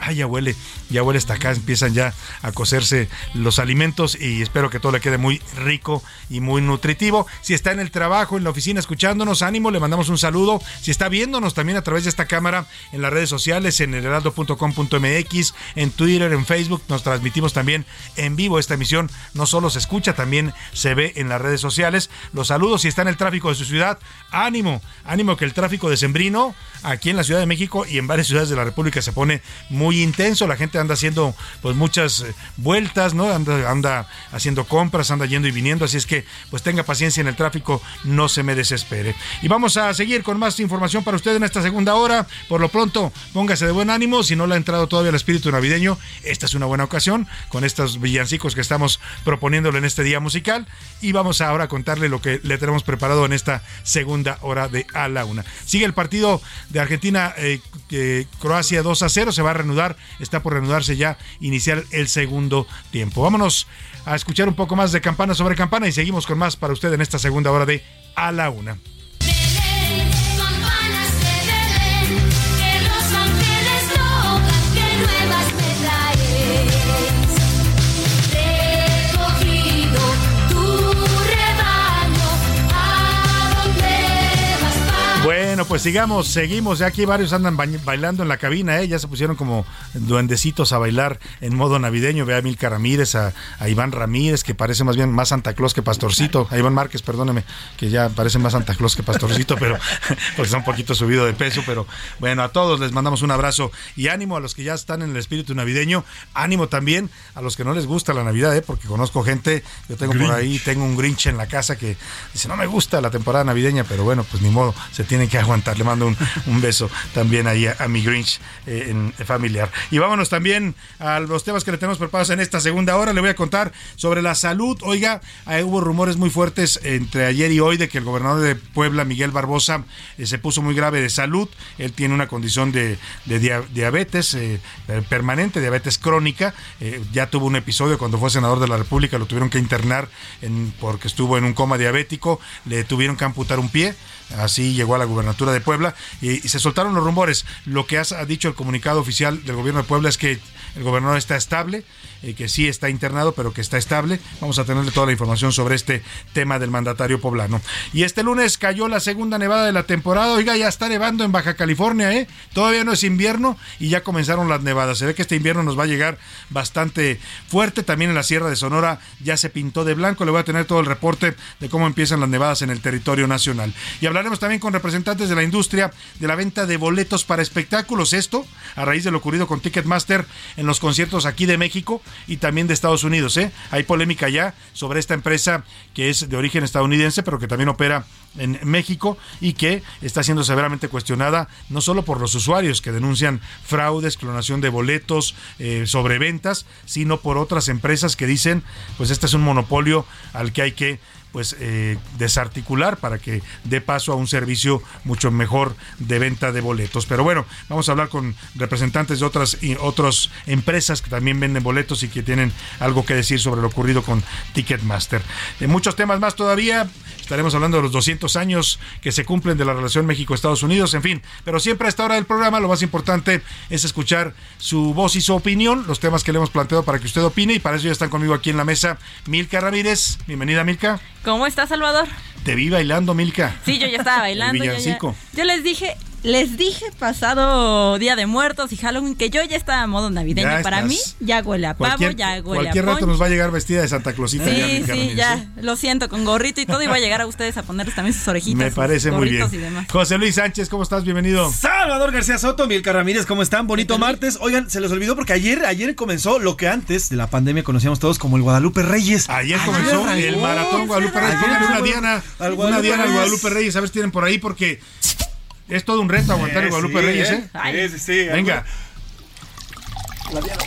Ay, ya huele, ya huele hasta acá, empiezan ya a cocerse los alimentos y espero que todo le quede muy rico y muy nutritivo. Si está en el trabajo, en la oficina escuchándonos, ánimo, le mandamos un saludo. Si está viéndonos también a través de esta cámara en las redes sociales, en heraldo.com.mx, en Twitter, en Facebook, nos transmitimos también en vivo esta emisión. No solo se escucha, también se ve en las redes sociales. Los saludos si está en el tráfico de su ciudad. Ánimo, ánimo que el tráfico de Sembrino aquí en la Ciudad de México y en varias ciudades de la República se pone muy intenso, la gente anda haciendo pues muchas eh, vueltas, ¿no? Anda, anda haciendo compras, anda yendo y viniendo, así es que pues tenga paciencia en el tráfico, no se me desespere. Y vamos a seguir con más información para usted en esta segunda hora. Por lo pronto, póngase de buen ánimo, si no le ha entrado todavía el espíritu navideño, esta es una buena ocasión con estos villancicos que estamos proponiéndole en este día musical y vamos ahora a contarle lo que le tenemos preparado en esta segunda hora de a la una. Sigue el partido de Argentina eh, Croacia 2 a 0, se va a reanudar, está por reanudarse ya, iniciar el segundo tiempo. Vámonos a escuchar un poco más de campana sobre campana y seguimos con más para usted en esta segunda hora de A la Una. Bueno, pues sigamos, seguimos. Ya aquí varios andan ba- bailando en la cabina, ¿eh? Ya se pusieron como duendecitos a bailar en modo navideño. Ve a Milka Ramírez, a, a Iván Ramírez, que parece más bien más Santa Claus que Pastorcito. A Iván Márquez, perdóneme, que ya parece más Santa Claus que Pastorcito, pero porque está un poquito subido de peso. Pero bueno, a todos les mandamos un abrazo y ánimo a los que ya están en el espíritu navideño. Ánimo también a los que no les gusta la Navidad, ¿eh? Porque conozco gente, yo tengo por ahí, tengo un Grinch en la casa que dice, no me gusta la temporada navideña, pero bueno, pues ni modo, se tienen que aguantar. Le mando un, un beso también ahí a, mi Grinch eh, en, familiar. Y vámonos también a los temas que le tenemos preparados en esta segunda hora. Le voy a contar sobre la salud. Oiga, eh, hubo rumores muy fuertes entre ayer y hoy de que el gobernador de Puebla, Miguel Barbosa, eh, se puso muy grave de salud. Él tiene una condición de, de dia- diabetes eh, permanente, diabetes crónica. Ya tuvo un episodio cuando fue senador de la República, lo tuvieron que internar en- porque estuvo en un coma diabético, le tuvieron que amputar un pie. Así llegó a la gubernatura de Puebla y, se soltaron los rumores. Lo que ha dicho el comunicado oficial del gobierno de Puebla es que el gobernador está estable, eh, que sí está internado, pero que está estable. Vamos a tenerle toda la información sobre este tema del mandatario poblano. Y este lunes cayó la segunda nevada de la temporada. Oiga, ya está nevando en Baja California, ¿eh? Todavía no es invierno y ya comenzaron las nevadas. Se ve que este invierno nos va a llegar bastante fuerte. También en la Sierra de Sonora ya se pintó de blanco. Le voy a tener todo el reporte de cómo empiezan las nevadas en el territorio nacional. Y hablaremos también con representantes de la industria de la venta de boletos para espectáculos. Esto a raíz de lo ocurrido con Ticketmaster en los conciertos aquí de México y también de Estados Unidos. ¿eh? Hay polémica ya sobre esta empresa que es de origen estadounidense, pero que también opera en México y que está siendo severamente cuestionada no solo por los usuarios que denuncian fraudes, clonación de boletos, eh, sobreventas, sino por otras empresas que dicen, pues este es un monopolio al que hay que pues eh, desarticular para que dé paso a un servicio mucho mejor de venta de boletos. Pero bueno, vamos a hablar con representantes de otras y otras empresas que también venden boletos y que tienen algo que decir sobre lo ocurrido con Ticketmaster. De muchos temas más todavía, estaremos hablando de los 200 años que se cumplen de la relación México-Estados Unidos, en fin, pero siempre a esta hora del programa lo más importante es escuchar su voz y su opinión, los temas que le hemos planteado para que usted opine y para eso ya están conmigo aquí en la mesa Milka Ramírez. Bienvenida Milka. ¿Cómo está Salvador? Te vi bailando, Milka. Sí, yo ya estaba bailando. El yo, ya- villancico. yo les dije, les dije pasado Día de Muertos y Halloween que yo ya estaba a modo navideño. Ya Para estás. mí ya huele a pavo, Cualquier, ya huele cualquier a rato ponche. nos va a llegar vestida de Santa Clausita. ya, Sí, mi sí, Carmen, ya, lo siento, con gorrito y todo, y voy a llegar a ustedes a ponerles también sus orejitas. Me sus parece muy bien. gorritos y demás. José Luis Sánchez, ¿cómo estás? Bienvenido. Salvador García Soto, Milka Ramírez, ¿cómo están? Bonito martes. Oigan, se les olvidó porque ayer, ayer comenzó lo que antes de la pandemia conocíamos todos como el Guadalupe Reyes. Ayer comenzó el maratón Guadalupe Reyes. Ayer Pónganle una diana, al una Guadalupe diana al Reyes. Guadalupe Reyes. A ver si tienen por ahí porque es todo un reto aguantar el Guadalupe sí, Reyes, ¿eh? ¿eh? Sí, sí, sí. Venga. La diana.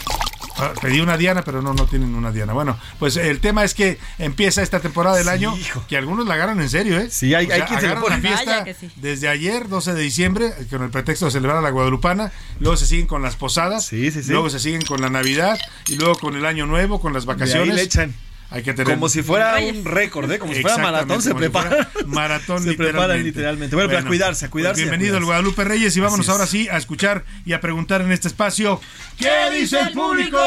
Ah, Pedí una diana, pero no, no tienen una diana. Bueno, pues el tema es que empieza esta temporada del Sí, año hijo. que algunos la agarran en serio, ¿eh? Sí, hay- O hay sea, quien se agarran pone. la fiesta que sí. desde ayer, 12 de diciembre, con el pretexto de celebrar a la Guadalupana. Luego se siguen con las posadas. Sí, sí, sí. Luego se siguen con la Navidad. Y luego con el Año Nuevo, con las De ahí vacaciones. le echan. Hay que tener. Como si fuera un récord, ¿eh? Como si fuera maratón, se si prepara. fuera Maratón, Se preparan literalmente. Bueno, para cuidarse, a cuidarse y a bienvenido al cuidarse. Guadalupe Reyes y vámonos ahora sí a escuchar y a preguntar en este espacio. ¿Qué dice el público?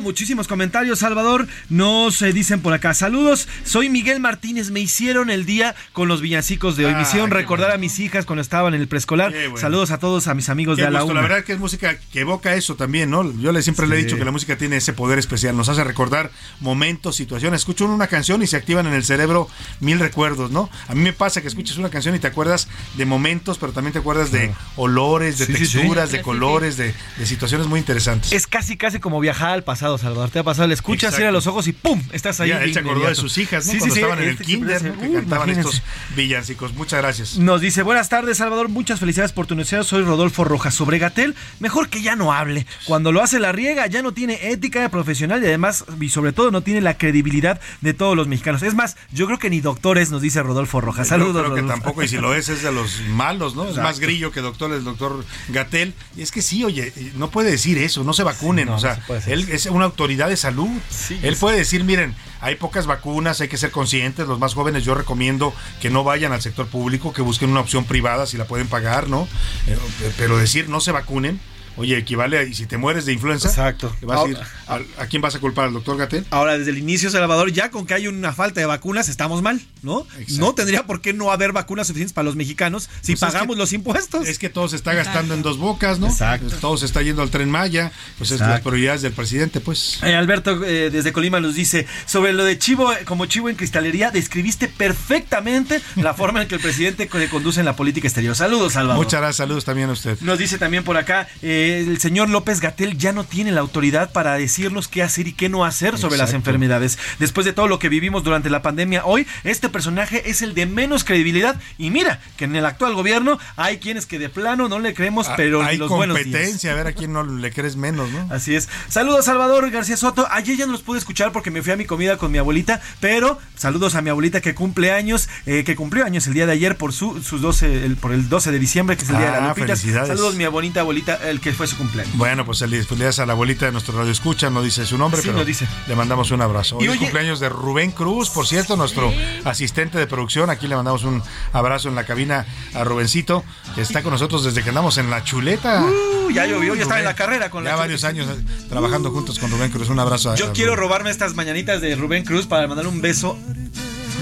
Muchísimos comentarios, Salvador. Nos eh, dicen por acá. Saludos, soy Miguel Martínez. Me hicieron el día con los villancicos de hoy. Me Ah, hicieron qué recordar bueno. a mis hijas cuando estaban en el preescolar. Bueno. Saludos a todos, a mis amigos Qué de A la verdad que es música que evoca eso también, ¿no? Yo siempre le he Sí. dicho que la música tiene ese poder especial, nos hace recordar momentos, situaciones. Escucho una canción y se activan en el cerebro mil recuerdos, ¿no? A mí me pasa que escuchas una canción y te acuerdas de momentos, pero también te acuerdas de olores, de Sí, sí, sí. texturas, Sí, de colores, de, de situaciones muy interesantes. Es casi, casi como viajar al pasado, Salvador. Te ha pasado, le escuchas, Exacto. cierra los ojos y ¡pum! Estás ahí. Ya, él de se acordó de sus hijas, ¿no? Sí, Cuando sí, sí, estaban en el este kinder, ¿no? que Uh, cantaban imagínense. estos villancicos. Muchas gracias. Nos dice, buenas tardes, Salvador. Muchas felicidades por tu necesidad. Soy Rodolfo Rojas. Sobre Gatel, mejor que ya no hable. Cuando lo hace la riega, ya no tiene ética profesional y además, y sobre todo, no tiene la credibilidad de todos los mexicanos. Es más, yo creo que ni doctores, nos dice Rodolfo Rojas. Yo Saludos, creo que tampoco, y si lo es, es de los malos, ¿no? Es más grillo que doctor, el doctor Gatel. Y es que sí, oye, no puede decir eso, no se vacunen. no, o no sea, se él es una autoridad de salud. Sí, él puede decir, miren, hay pocas vacunas, hay que ser conscientes. Los más jóvenes, yo recomiendo que no vayan al sector público, que busquen una opción privada si la pueden pagar, ¿no? Eh, Pero decir, no se vacunen. Oye, equivale a, y si te mueres de influenza, Exacto. ¿te vas a, ir Ahora- a, a quién vas a culpar? ¿Al doctor Gatel? Ahora, desde el inicio, Salvador, ya con que hay una falta de vacunas, estamos mal, ¿no? Exacto. No tendría por qué no haber vacunas suficientes para los mexicanos si Pues es pagamos que- los impuestos. Es que todo se está gastando en dos bocas, ¿no? Exacto. Todo se está yendo al tren Maya, pues es las prioridades del presidente, pues. Eh, Alberto eh, desde Colima nos dice sobre lo de Chivo eh, como Chivo en cristalería describiste perfectamente la forma en que el presidente co- conduce en la política exterior. Saludos, Salvador. Muchas gracias, saludos también a usted. Nos dice también por acá, eh, el señor López Gatel ya no tiene la autoridad para decirnos qué hacer y qué no hacer sobre las enfermedades. Después de todo lo que vivimos durante la pandemia, hoy este personaje es el de menos credibilidad. Y mira, que en el actual gobierno hay quienes que de plano no le creemos, pero Ah, hay ni los competencia, a ver a quién no le crees menos, ¿no? Así es. Saludos, Salvador García Soto. Ayer ya no los pude escuchar porque me fui a mi comida con mi abuelita, pero saludos a mi abuelita que cumple años, eh, que cumplió años el día de ayer por su, sus 12, el- por el 12 de diciembre, que es el día de Ah, la Lupita. felicidades. Saludos, mi bonita abuelita, el que fue su cumpleaños. Bueno, pues felicidades a la abuelita de nuestro radio escucha, no dice su nombre, Sí, pero no dice. le mandamos un abrazo. Hoy Y es oye- cumpleaños de Rubén Cruz, por cierto, nuestro asistente de producción. Aquí le mandamos un abrazo en la cabina a Rubencito, que está con nosotros desde que andamos en la chuleta. Uh, ya llovió, ya estaba en la carrera con ya la varios Chuleta. años eh, trabajando juntos con Rubén Cruz. Un abrazo a Yo a quiero robarme estas mañanitas de Rubén Cruz para mandarle un beso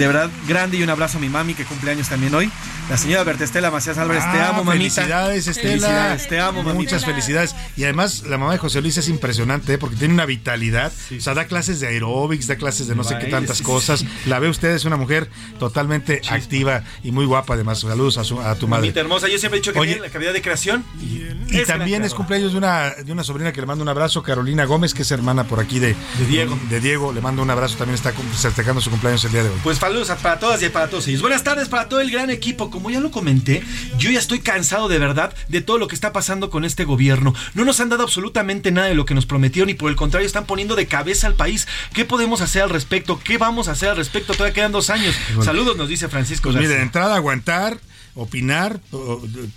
de verdad grande y un abrazo a mi mami que cumple años también hoy. La señora Bertestela Macías Álvarez, te Ah, amo, mamita. Felicidades, Estela. Felicidades, te amo, mamita. Muchas felicidades. Y además, la mamá de José Luis es impresionante, ¿eh? porque tiene una vitalidad. O sea, da clases de aeróbics, da clases de no sé qué tantas sí, cosas. La ve usted, es una mujer totalmente activa y muy guapa, además. Saludos a, su- a tu madre. Mamita hermosa, yo siempre he dicho que Oye, tiene la cavidad de creación. Y Es también es cumpleaños de una, de una sobrina que le mando un abrazo, Carolina Gómez, que es hermana por aquí de, De Diego. De Diego, le mando un abrazo, también está festejando su cumpleaños el día de hoy. Pues saludos a- para todas y para todos ellos. Buenas tardes para todo el gran equipo. Como ya lo comenté, yo ya estoy cansado de verdad de todo lo que está pasando con este gobierno. No nos han dado absolutamente nada de lo que nos prometieron y por el contrario están poniendo de cabeza al país. ¿Qué podemos hacer al respecto? ¿Qué vamos a hacer al respecto? Todavía quedan dos años. Saludos, nos dice Francisco. Pues mire, de entrada aguantar, opinar,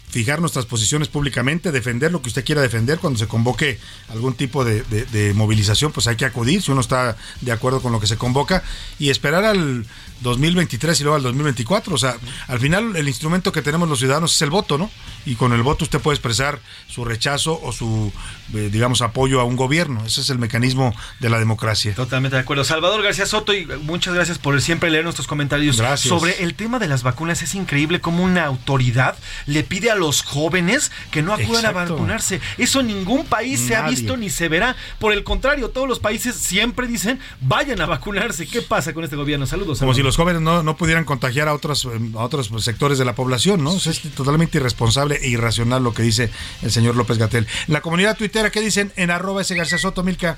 fijar nuestras posiciones públicamente, defender lo que usted quiera defender. Cuando se convoque algún tipo de, de- de movilización, pues hay que acudir si uno está de acuerdo con lo que se convoca y esperar al 2023 y luego al 2024. O sea, al final el instrumento que tenemos los ciudadanos es el voto, ¿no? y con el voto usted puede expresar su rechazo o su, eh, digamos, apoyo a un gobierno. Ese es el mecanismo de la democracia. Totalmente de acuerdo. Salvador García Soto, y muchas gracias por siempre leer nuestros comentarios Gracias. sobre el tema de las vacunas. Es increíble cómo una autoridad le pide a los jóvenes que no acudan a vacunarse. Eso en ningún país se ha visto ni se verá. Por el contrario, todos los países siempre dicen vayan a vacunarse. ¿Qué pasa con este gobierno? Saludos. Como si los jóvenes no, no pudieran contagiar a otros, eh, a otros pues, sectores de la población, ¿no? O sea, es totalmente irresponsable e irracional lo que dice el señor López Gatel. La comunidad tuitera, ¿qué dicen? En arroba ese García Soto, Milka.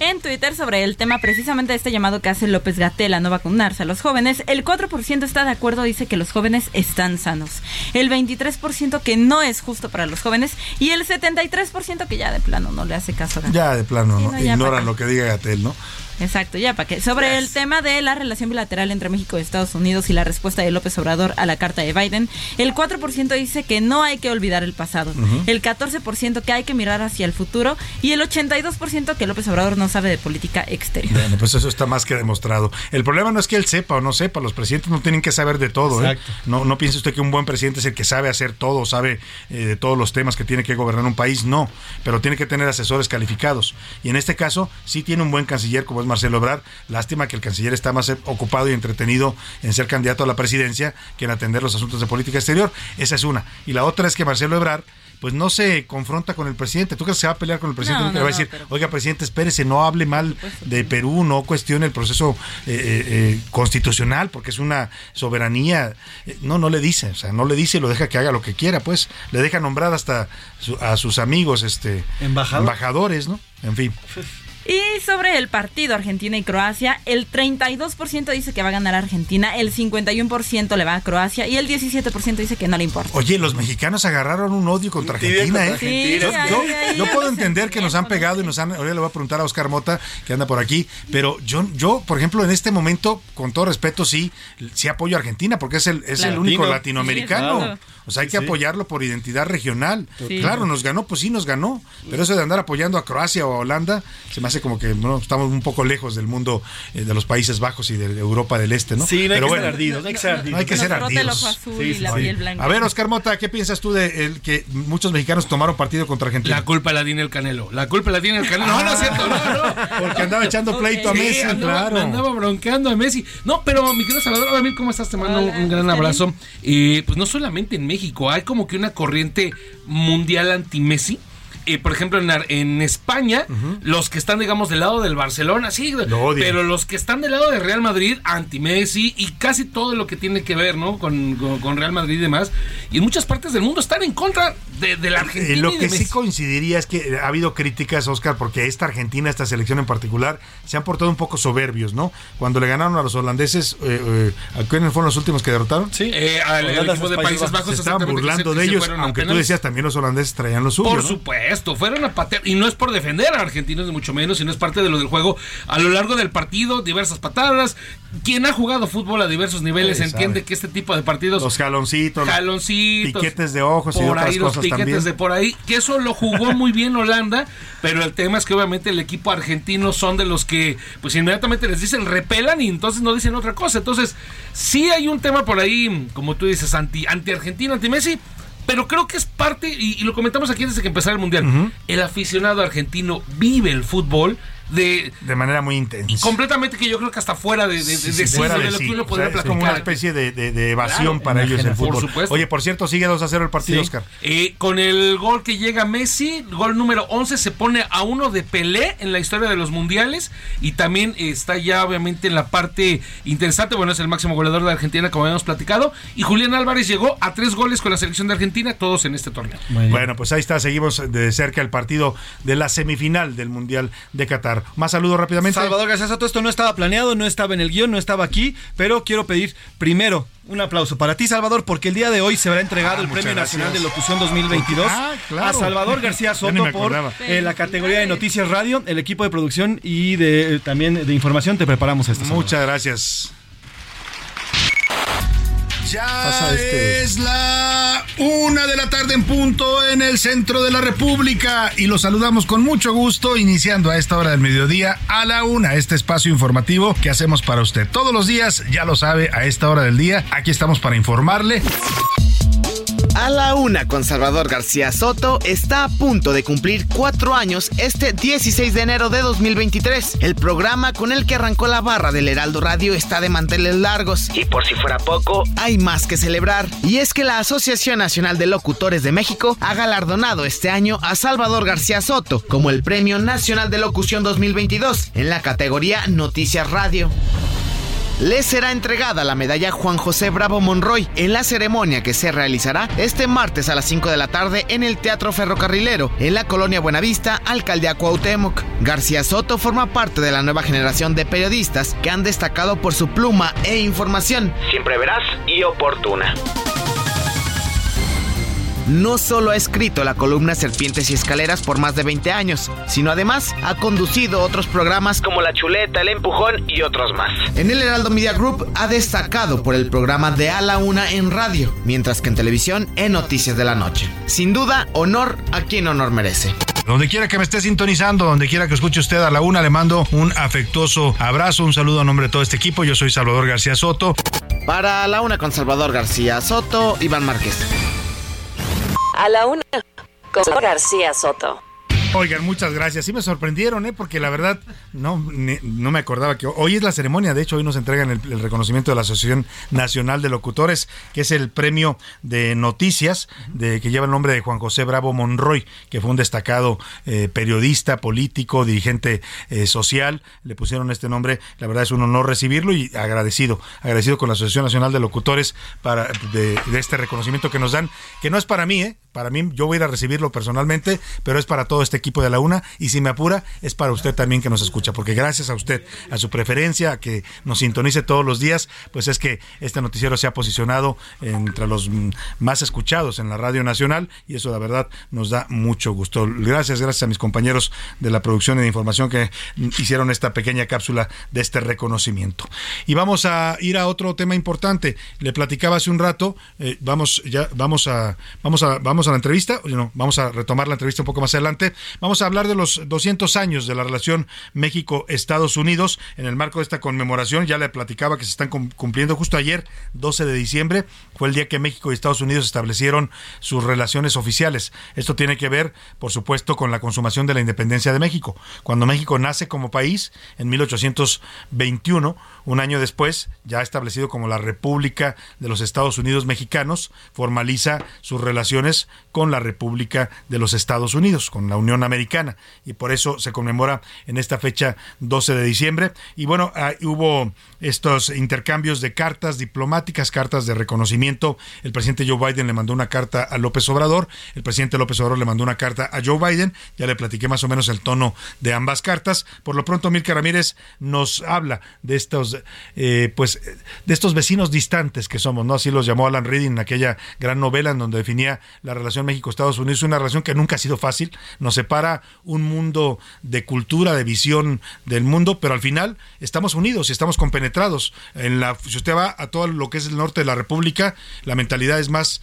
En Twitter sobre el tema precisamente de este llamado que hace López Gatel a no vacunarse a los jóvenes, el 4% está de acuerdo, dice que los jóvenes están sanos. El 23% que no es justo para los jóvenes y el 73% que ya de plano no le hace caso a Gatel. Ya de plano, Sí, ¿no? Ignoran lo que diga Gatel, ¿no? Exacto, ya para qué. Sobre el tema de la relación bilateral entre México y Estados Unidos y la respuesta de López Obrador a la carta de Biden, el 4% dice que no hay que olvidar el pasado, Ujú. el 14% que hay que mirar hacia el futuro y el 82% que López Obrador no sabe de política exterior. Bueno, pues eso está más que demostrado. El problema no es que él sepa o no sepa, los presidentes no tienen que saber de todo. ¿eh? Exacto. No, no piense usted que un buen presidente es el que sabe hacer todo, sabe eh, de todos los temas que tiene que gobernar un país. No, pero tiene que tener asesores calificados. Y en este caso, sí tiene un buen canciller como es Marcelo Ebrard. Lástima que el canciller está más ocupado y entretenido en ser candidato a la presidencia que en atender los asuntos de política exterior. Esa es una. Y la otra es que Marcelo Ebrard pues no se confronta con el presidente. ¿Tú crees que se va a pelear con el presidente? No, le va a no, decir, pero- oiga, presidente, espérese, no hable mal de Perú, no cuestione el proceso eh, eh, eh, constitucional, porque es una soberanía. No, no le dice, o sea, no le dice y lo deja que haga lo que quiera, pues. Le deja nombrar hasta su- a sus amigos, este, Embajador. embajadores, ¿no? En fin. Y sobre el partido Argentina y Croacia, el 32% dice que va a ganar Argentina, el 51% le va a Croacia y el 17% dice que no le importa. Oye, los mexicanos agarraron un odio contra Argentina, ¿eh? Sí, yo puedo entender que nos han pegado y nos han. Ahora le voy a preguntar a Oscar Mota, que anda por aquí, pero yo, yo por ejemplo, en este momento, con todo respeto, sí, sí apoyo a Argentina, porque es el, es el único Latino. latinoamericano. Sí, claro. O sea, hay que Sí. apoyarlo por identidad regional. Sí. Claro, nos ganó, pues sí, nos ganó. Pero eso de andar apoyando a Croacia o a Holanda, se me hace como que no, estamos un poco lejos del mundo eh, de los Países Bajos y de Europa del Este, ¿no? Sí, no hay Pero que bueno, ser ardidos, no hay que ser ardidos. no hay que ser ardidos. Sí, y la piel. A ver, Oscar Mota, ¿qué piensas tú de el que muchos mexicanos tomaron partido contra Argentina? La culpa la tiene el Canelo. La culpa la tiene el Canelo. No, no es cierto, no, no. Porque andaba echando pleito a Sí, Messi, andaba, claro. andaba bronqueando a Messi. No, pero mi querido Salvador, hola, Mil, ¿cómo estás? Te mando un gran abrazo. Eh, pues no solamente en México, hay como que una corriente mundial anti-Messi. Eh, por ejemplo, en, en España, los que están, digamos, del lado del Barcelona, sí, odian. pero los que están del lado de Real Madrid, anti-Messi y casi todo lo que tiene que ver, ¿no? Con, con- con Real Madrid y demás. Y en muchas partes del mundo están en contra de, de la Argentina. Eh, lo y que sí coincidiría es que ha habido críticas, Oscar, porque esta Argentina, esta selección en particular, se han portado un poco soberbios, ¿no? Cuando le ganaron a los holandeses, eh, eh, ¿a quiénes fueron los últimos que derrotaron? Sí. Eh, al, equipo de Países Bajos se estaban burlando se- de ellos, aunque tú decías también los holandeses traían lo suyo, Por ¿no? supuesto, fueron a patear, y no es por defender a argentinos, ni mucho menos, sino es parte de lo del juego. A lo largo del partido, diversas patadas. Quien ha jugado fútbol a diversos niveles Sí, entiende sabe. que este tipo de partidos. Los jaloncitos, jaloncitos, piquetes de ojos y por otras ahí los piquetes también. de por ahí, que eso lo jugó muy bien Holanda, pero el tema es que obviamente el equipo argentino son de los que pues inmediatamente les dicen repelan y entonces no dicen otra cosa. Entonces, sí hay un tema por ahí, como tú dices, anti, anti Argentina, anti Messi. Pero creo que es parte, y, y lo comentamos aquí desde que empezara el Mundial, el aficionado argentino vive el fútbol de, De manera muy intensa. completamente que yo creo que hasta fuera de, de, Sí, de- sí, fuera de de lo sí. que uno O podría sea, es como una especie de, de- de evasión Claro, para ellos el por fútbol. supuesto. Oye, por cierto, sigue 2 a 0 el partido, Sí. Oscar. Eh, con el gol que llega Messi, gol número 11, se pone a uno de Pelé en la historia de los mundiales y también está ya obviamente en la parte interesante, bueno, es el máximo goleador de Argentina como habíamos platicado y Julián Álvarez llegó a tres goles con la selección de Argentina, todos en este torneo. Bueno, pues ahí está, seguimos de cerca el partido de la semifinal del Mundial de Qatar. Más saludos rápidamente. Salvador García Soto, esto no estaba planeado, no estaba en el guion, no estaba aquí, pero quiero pedir primero un aplauso para ti, Salvador, porque el día de hoy se verá entregado Ah, el Premio Nacional de. Locución 2022 Ah, claro. a Salvador García Soto por eh, la categoría de Noticias Radio, el equipo de producción y de eh, también de información. Te preparamos esto. Salvador. Muchas gracias. Ya Pasa este- es la una de la tarde en punto en el centro de la República y los saludamos con mucho gusto iniciando a esta hora del mediodía a la una este espacio informativo que hacemos para usted todos los días, ya lo sabe, a esta hora del día. Aquí estamos para informarle. A la una con Salvador García Soto está a punto de cumplir cuatro años este 16 de enero de 2023. El programa con el que arrancó la barra del Heraldo Radio está de manteles largos. Y por si fuera poco, hay más que celebrar. Y es que la Asociación Nacional de Locutores de México ha galardonado este año a Salvador García Soto como el Premio Nacional de Locución 2022 en la categoría Noticias Radio. Le será entregada la medalla Juan José Bravo Monroy en la ceremonia que se realizará este martes a las 5 de la tarde en el Teatro Ferrocarrilero, en la colonia Buenavista, Alcaldía Cuauhtémoc. García Soto forma parte de la nueva generación de periodistas que han destacado por su pluma e información. Siempre veraz y oportuna. No solo ha escrito la columna Serpientes y Escaleras por más de 20 años, sino además ha conducido otros programas como La Chuleta, El Empujón y otros más. En el Heraldo Media Group ha destacado por el programa de A la Una en radio, mientras que en televisión en Noticias de la Noche. Sin duda, honor a quien honor merece. Donde quiera que me esté sintonizando, donde quiera que escuche usted a la una, le mando un afectuoso abrazo, un saludo a nombre de todo este equipo. Yo soy Salvador García Soto. Para la una con Salvador García Soto, Iván Márquez. A la una con García Soto. Oigan, muchas gracias. Sí me sorprendieron, ¿eh? Porque la verdad no, no me acordaba que hoy es la ceremonia. De hecho, hoy nos entregan el, reconocimiento de la Asociación Nacional de Locutores, que es el premio de noticias de, que lleva el nombre de Juan José Bravo Monroy, que fue un destacado eh, periodista, político, dirigente eh, social. Le pusieron este nombre. La verdad es un honor recibirlo y agradecido, agradecido con la Asociación Nacional de Locutores para de, de este reconocimiento que nos dan, que no es para mí, ¿eh? Para mí, yo voy a ir a recibirlo personalmente, pero es para todo este equipo de la UNA y si me apura, es para usted también que nos escucha, porque gracias a usted, a su preferencia, a que nos sintonice todos los días, pues es que este noticiero se ha posicionado entre los mm, más escuchados en la Radio Nacional y eso la verdad nos da mucho gusto. Gracias, gracias a mis compañeros de la producción y de información que hicieron esta pequeña cápsula de este reconocimiento. Y vamos a ir a otro tema importante. Le platicaba hace un rato, eh, vamos ya vamos a vamos a vamos a la entrevista, no, vamos a retomar la entrevista un poco más adelante. Vamos a hablar de los 200 años de la relación México-Estados Unidos en el marco de esta conmemoración. Ya le platicaba que se están cum- cumpliendo justo ayer, 12 de diciembre, fue el día que México y Estados Unidos establecieron sus relaciones oficiales. Esto tiene que ver, por supuesto, con la consumación de la independencia de México. Cuando México nace como país en 1821, un año después, ya establecido como la República de los Estados Unidos Mexicanos, formaliza sus relaciones con la República de los Estados Unidos, con la Unión Americana, y por eso se conmemora en esta fecha 12 de diciembre. Y bueno, hubo estos intercambios de cartas diplomáticas, cartas de reconocimiento. El presidente Joe Biden le mandó una carta a López Obrador, el presidente López Obrador le mandó una carta a Joe Biden, ya le platiqué más o menos el tono de ambas cartas. Por lo pronto, Milka Ramírez nos habla de estos, eh, pues, de estos vecinos distantes que somos, ¿no? Así los llamó Alan Reading en aquella gran novela en donde definía la relación México-Estados Unidos, una relación que nunca ha sido fácil, nos separa un mundo de cultura, de visión del mundo, pero al final estamos unidos y estamos compenetrados. En la, si usted va a todo lo que es el norte de la República, la mentalidad es más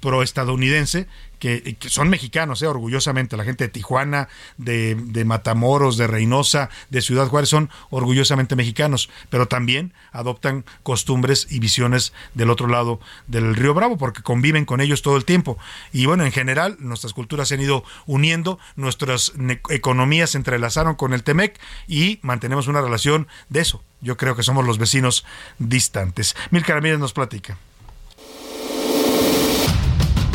proestadounidense que, que son mexicanos, eh, orgullosamente. La gente de Tijuana, de, de Matamoros, de Reynosa, de Ciudad Juárez son orgullosamente mexicanos, pero también adoptan costumbres y visiones del otro lado del Río Bravo, porque conviven con ellos todo el tiempo. Y bueno, en general, nuestras culturas se han ido uniendo, nuestras economías se entrelazaron con el Temec y mantenemos una relación de eso. Yo creo que somos los vecinos distantes. Milka Ramírez nos platica.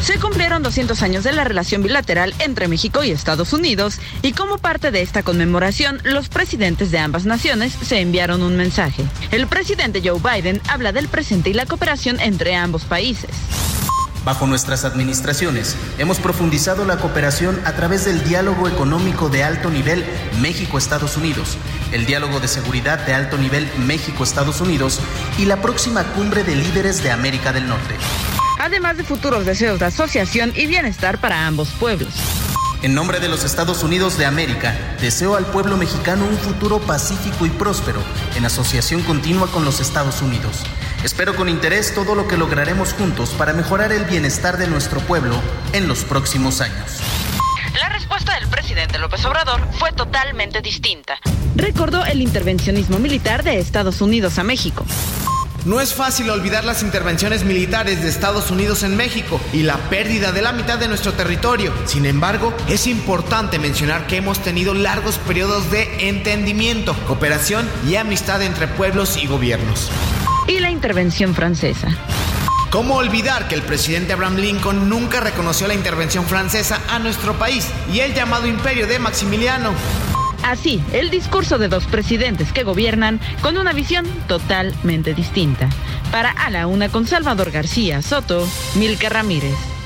Se cumplieron 200 años de la relación bilateral entre México y Estados Unidos y como parte de esta conmemoración, los presidentes de ambas naciones se enviaron un mensaje. El presidente Joe Biden habla del presente y la cooperación entre ambos países. Bajo nuestras administraciones, hemos profundizado la cooperación a través del diálogo económico de alto nivel México-Estados Unidos, el diálogo de seguridad de alto nivel México-Estados Unidos y la próxima cumbre de líderes de América del Norte. Además de futuros deseos de asociación y bienestar para ambos pueblos. En nombre de los Estados Unidos de América, deseo al pueblo mexicano un futuro pacífico y próspero, en asociación continua con los Estados Unidos. Espero con interés todo lo que lograremos juntos para mejorar el bienestar de nuestro pueblo en los próximos años. La respuesta del presidente López Obrador fue totalmente distinta. Recordó el intervencionismo militar de Estados Unidos a México. No es fácil olvidar las intervenciones militares de Estados Unidos en México y la pérdida de la mitad de nuestro territorio. Sin embargo, es importante mencionar que hemos tenido largos periodos de entendimiento, cooperación y amistad entre pueblos y gobiernos. Y la intervención francesa. ¿Cómo olvidar que el presidente Abraham Lincoln nunca reconoció la intervención francesa a nuestro país y el llamado imperio de Maximiliano? Así, el discurso de dos presidentes que gobiernan con una visión totalmente distinta. Para A la Una con Salvador García Soto, Milka Ramírez.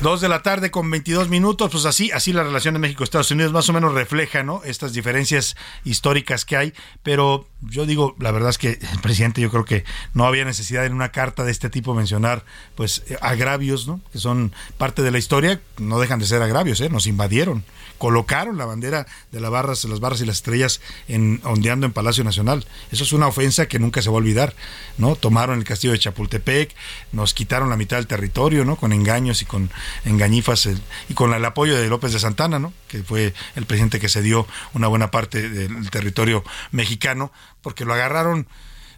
Dos de la tarde con 22 minutos, pues así, así la relación de México Estados Unidos más o menos refleja, ¿no? Estas diferencias históricas que hay, pero yo digo, la verdad es que el presidente yo creo que no había necesidad en una carta de este tipo mencionar, pues, agravios, ¿no? Que son parte de la historia, no dejan de ser agravios, ¿eh? Nos invadieron, colocaron la bandera de las barras, las barras y las estrellas en, ondeando en Palacio Nacional. Eso es una ofensa que nunca se va a olvidar, ¿no? Tomaron el castillo de Chapultepec, nos quitaron la mitad del territorio, ¿no? Con engaños y con engañifas y con el apoyo de López de Santana, ¿no? Que fue el presidente que cedió una buena parte del territorio mexicano, porque lo agarraron,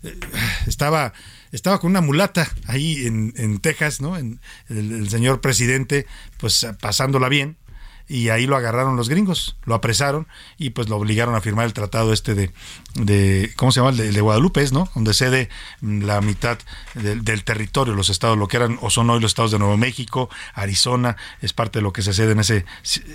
eh, estaba estaba con una mulata ahí en, en Texas, ¿no? En, el señor presidente, pues pasándola bien, y ahí lo agarraron los gringos, lo apresaron y pues lo obligaron a firmar el tratado este de, de ¿cómo se llama? El de, Guadalupe, ¿no? Donde cede mm, la mitad del, del territorio, los estados, lo que eran o son hoy los estados de Nuevo México, Arizona, es parte de lo que se cede en ese,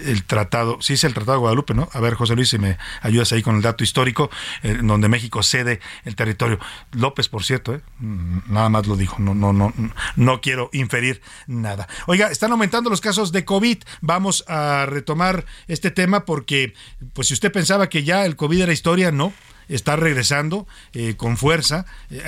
el tratado, sí es el tratado de Guadalupe, ¿no? A ver, José Luis, si me ayudas ahí con el dato histórico, eh, donde México cede el territorio. López, por cierto, ¿eh? Mm, nada más lo dijo, no, no, no, no quiero inferir nada. Oiga, están aumentando los casos de COVID, vamos a retomar este tema porque, pues si usted pensaba que ya el COVID era historia, no está regresando eh, con fuerza. Eh,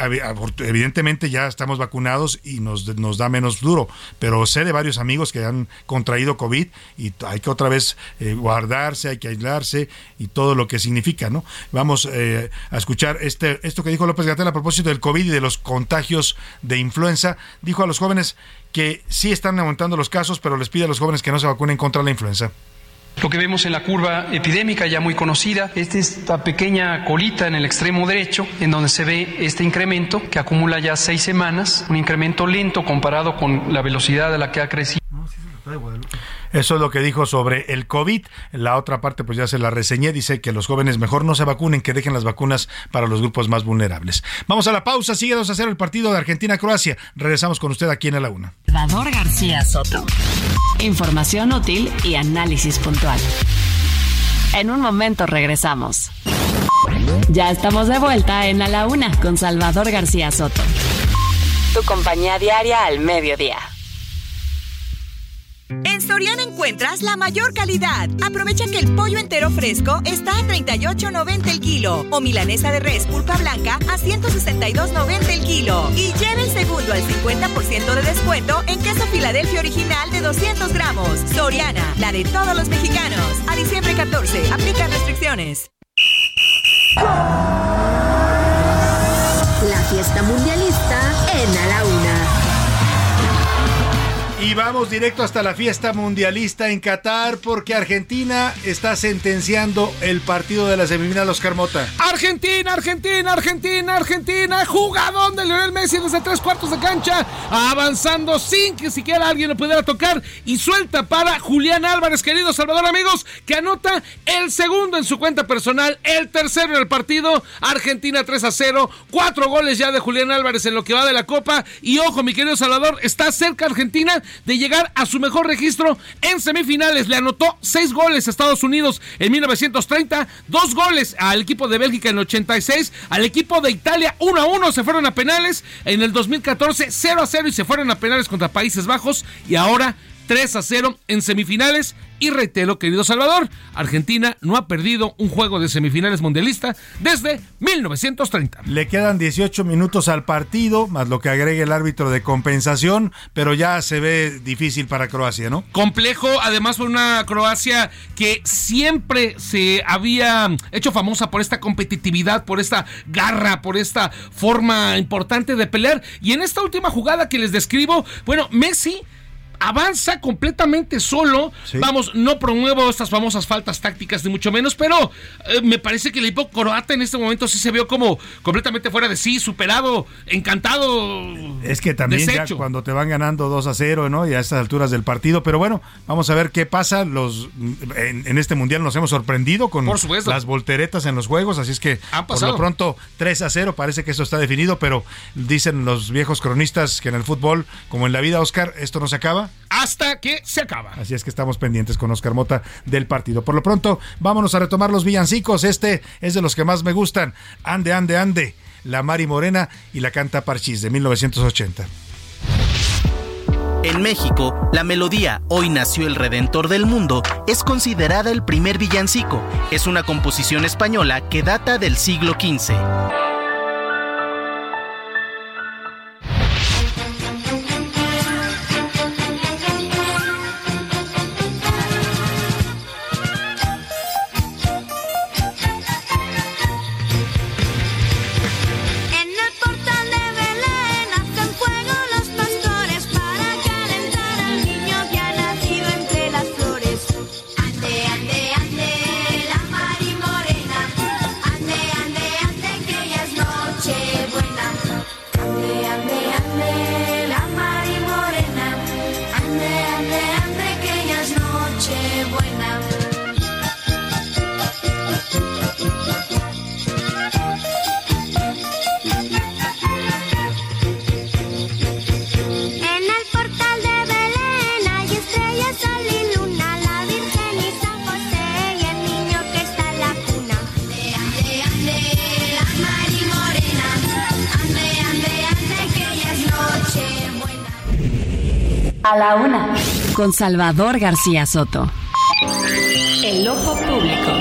evidentemente ya estamos vacunados y nos, nos da menos duro, pero sé de varios amigos que han contraído COVID y hay que otra vez eh, guardarse, hay que aislarse y todo lo que significa, ¿no? Vamos a escuchar este, esto que dijo López Gatel a propósito del COVID y de los contagios de influenza. Dijo a los jóvenes que sí están aumentando los casos, pero les pide a los jóvenes que no se vacunen contra la influenza. Lo que vemos en la curva epidémica ya muy conocida es esta pequeña colita en el extremo derecho, en donde se ve este incremento que acumula ya seis semanas, un incremento lento comparado con la velocidad a la que ha crecido. Eso es lo que dijo sobre el COVID. La otra parte, pues ya se la reseñé. Dice que los jóvenes mejor no se vacunen, que dejen las vacunas para los grupos más vulnerables. Vamos a la pausa. Sigue 2 a 0 el partido de Argentina-Croacia. Regresamos con usted aquí en la una. Salvador García Soto. Información útil y análisis puntual. En un momento regresamos. Ya estamos de vuelta en A la Una con Salvador García Soto. Tu compañía diaria al mediodía. Soriana encuentras la mayor calidad. Aprovecha que el pollo entero fresco está a 38.90 el kilo o milanesa de res pulpa blanca a 162.90 el kilo. Y lleva el segundo al 50% de descuento en queso Filadelfia original de 200 gramos. Soriana, la de todos los mexicanos. A diciembre 14, aplica restricciones. La fiesta mundialista en A la Una. Y vamos directo hasta la fiesta mundialista en Qatar porque Argentina está sentenciando el partido de la semifinal Oscar Mota. Argentina, Argentina, Argentina, Argentina. Jugadón de Lionel Messi desde tres cuartos de cancha. Avanzando sin que siquiera alguien lo pudiera tocar. Y suelta para Julián Álvarez, querido Salvador, amigos, que anota el segundo en su cuenta personal, el tercero en el partido. Argentina 3 a 0. Cuatro goles ya de Julián Álvarez en lo que va de la Copa. Y ojo, mi querido Salvador, está cerca Argentina de llegar a su mejor registro en semifinales. Le anotó seis goles a Estados Unidos en 1930, dos goles al equipo de Bélgica en 86, al equipo de Italia 1 a 1 se fueron a penales, en el 2014 0 a 0 y se fueron a penales contra Países Bajos y ahora 3 a 0 en semifinales. Y reitero, querido Salvador, Argentina no ha perdido un juego de semifinales mundialista desde 1930. Le quedan 18 minutos al partido, más lo que agregue el árbitro de compensación, pero ya se ve difícil para Croacia, ¿no? Complejo, además fue una Croacia que siempre se había hecho famosa por esta competitividad, por esta garra, por esta forma importante de pelear. Y en esta última jugada que les describo, bueno, Messi avanza completamente solo. Vamos, no promuevo estas famosas faltas tácticas, ni mucho menos, pero eh, me parece que el equipo croata en este momento sí se vio como completamente fuera de sí, superado, encantado. Es que también ya cuando te van ganando 2 a 0, ¿no? Y a estas alturas del partido, pero bueno, vamos a ver qué pasa. Los en, este mundial nos hemos sorprendido con las volteretas en los juegos, así es que por lo pronto 3 a 0 parece que eso está definido, pero dicen los viejos cronistas que en el fútbol, como en la vida, Oscar, esto no se acaba hasta que se acaba. Así es que estamos pendientes con Oscar Mota del partido. Por lo pronto, vámonos a retomar los villancicos. Este es de los que más me gustan. Ande, ande, ande. La Mari Morena y la canta Parchís de 1980. En México, la melodía Hoy nació el Redentor del Mundo es considerada el primer villancico. Es una composición española que data del siglo XV. Con Salvador García Soto. El ojo público.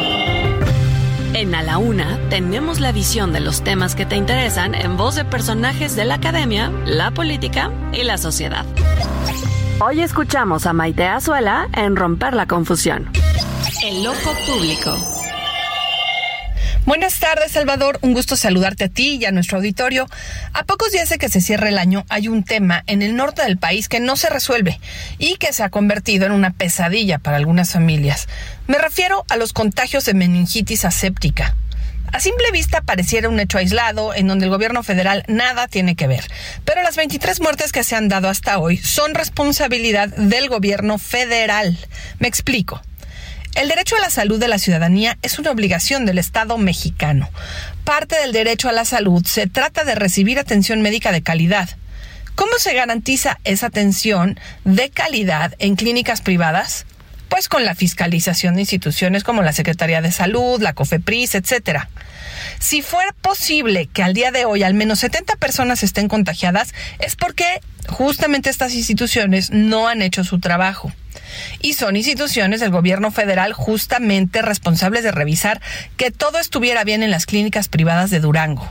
En A la Una tenemos la visión de los temas que te interesan en voz de personajes de la academia, la política y la sociedad. Hoy escuchamos a Maite Azuela en Romper la Confusión. El ojo público. Buenas tardes, Salvador. Un gusto saludarte a ti y a nuestro auditorio. A pocos días de que se cierre el año, hay un tema en el norte del país que no se resuelve y que se ha convertido en una pesadilla para algunas familias. Me refiero a los contagios de meningitis aséptica. A simple vista pareciera un hecho aislado en donde el gobierno federal nada tiene que ver, pero las 23 muertes que se han dado hasta hoy son responsabilidad del gobierno federal. Me explico. El derecho a la salud de la ciudadanía es una obligación del Estado mexicano. Parte del derecho a la salud se trata de recibir atención médica de calidad. ¿Cómo se garantiza esa atención de calidad en clínicas privadas? Pues con la fiscalización de instituciones como la Secretaría de Salud, la COFEPRIS, etcétera. Si fuera posible que al día de hoy al menos 70 personas estén contagiadas, es porque justamente estas instituciones no han hecho su trabajo y son instituciones del gobierno federal justamente responsables de revisar que todo estuviera bien en las clínicas privadas de Durango.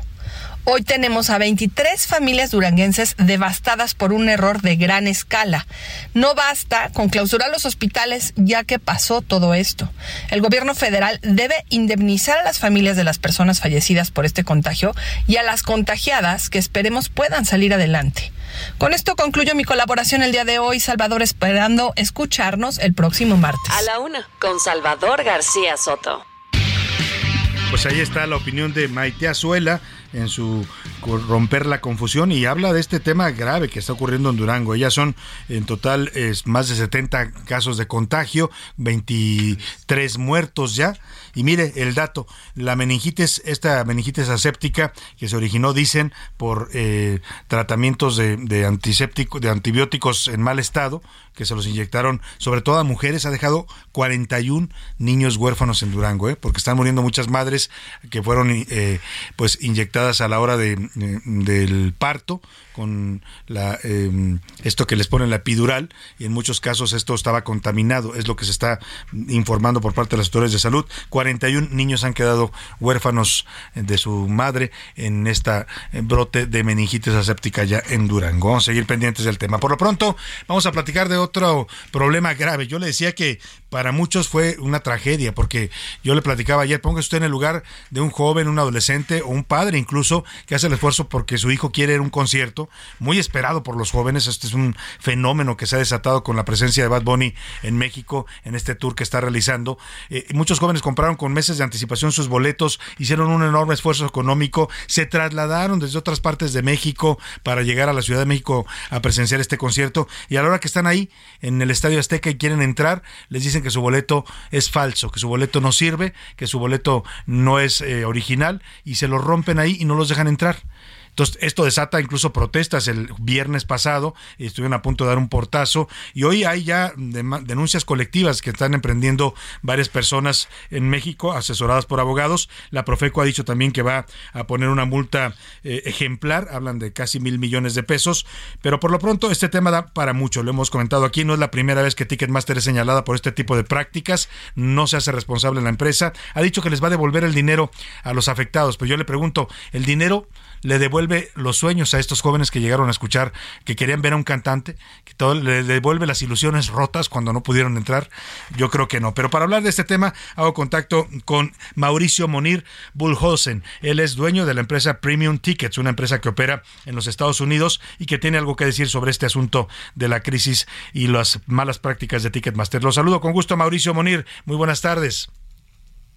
Hoy tenemos a 23 familias duranguenses devastadas por un error de gran escala. No basta con clausurar los hospitales ya que pasó todo esto. El gobierno federal debe indemnizar a las familias de las personas fallecidas por este contagio y a las contagiadas que esperemos puedan salir adelante. Con esto concluyo mi colaboración el día de hoy, Salvador, esperando escucharnos el próximo martes. A la una, con Salvador García Soto. Pues ahí está la opinión de Maite Azuela en su romper la confusión y habla de este tema grave que está ocurriendo en Durango. Ya son en total es, más de 70 casos de contagio, 23 muertos ya. Y mire el dato, la meningitis, esta meningitis aséptica que se originó, dicen, por eh, tratamientos de, de, antiséptico, de antibióticos en mal estado, que se los inyectaron sobre todo a mujeres, ha dejado 41 niños huérfanos en Durango, ¿eh? porque están muriendo muchas madres que fueron eh, pues inyectadas a la hora de, del parto con la, em, esto que les ponen la epidural y en muchos casos esto estaba contaminado, es lo que se está informando por parte de las autoridades de salud. 41 niños han quedado huérfanos de su madre en esta eh, brote de meningitis aséptica ya en Durango. Vamos a seguir pendientes del tema. Por lo pronto, vamos a platicar de otro problema grave. Yo le decía que para muchos fue una tragedia, porque yo le platicaba ayer, ponga usted en el lugar de un joven, un adolescente o un padre incluso, que hace el esfuerzo porque su hijo quiere ir a un concierto concierto, muy esperado por los jóvenes. Este es un fenómeno que se ha desatado con la presencia de Bad Bunny en México, en este tour que está realizando. Eh, muchos jóvenes compraron con meses de anticipación sus boletos, hicieron un enorme esfuerzo económico, se trasladaron desde otras partes de México para llegar a la Ciudad de México a presenciar este concierto y a la hora que están ahí en el Estadio Azteca y quieren entrar, les dicen que su boleto es falso, que su boleto no sirve, que su boleto no es eh, original y se lo rompen ahí y no los dejan entrar. Entonces, esto desata incluso protestas. El viernes pasado, y estuvieron a punto de dar un portazo, y hoy hay ya denuncias colectivas que están emprendiendo varias personas en México, asesoradas por abogados. La Profeco ha dicho también que va a poner una multa eh, ejemplar, hablan de casi mil millones de pesos, pero por lo pronto este tema da para mucho, lo hemos comentado aquí, no es la primera vez que Ticketmaster es señalada por este tipo de prácticas, no se hace responsable la empresa, ha dicho que les va a devolver el dinero a los afectados, pero yo le pregunto, ¿el dinero le devuelve los sueños a estos jóvenes que llegaron a escuchar, que querían ver a un cantante, que todo le devuelve las ilusiones rotas cuando no pudieron entrar. Yo creo que no. Pero para hablar de este tema, hago contacto con Mauricio Monir Bullhosen. Él es dueño de la empresa Premium Tickets, una empresa que opera en los Estados Unidos y que tiene algo que decir sobre este asunto de la crisis y las malas prácticas de Ticketmaster. Los saludo con gusto, Mauricio Monir. Muy buenas tardes.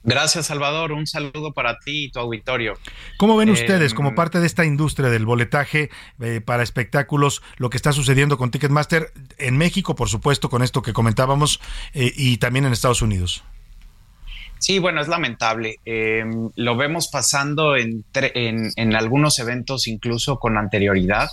Gracias, Salvador. Un saludo para ti y tu auditorio. ¿Cómo ven ustedes, como parte de esta industria del boletaje eh, para espectáculos, lo que está sucediendo con Ticketmaster en México, por supuesto, con esto que comentábamos, eh, y también en Estados Unidos? Sí, bueno, es lamentable. Em, lo vemos pasando en, en algunos eventos incluso con anterioridad.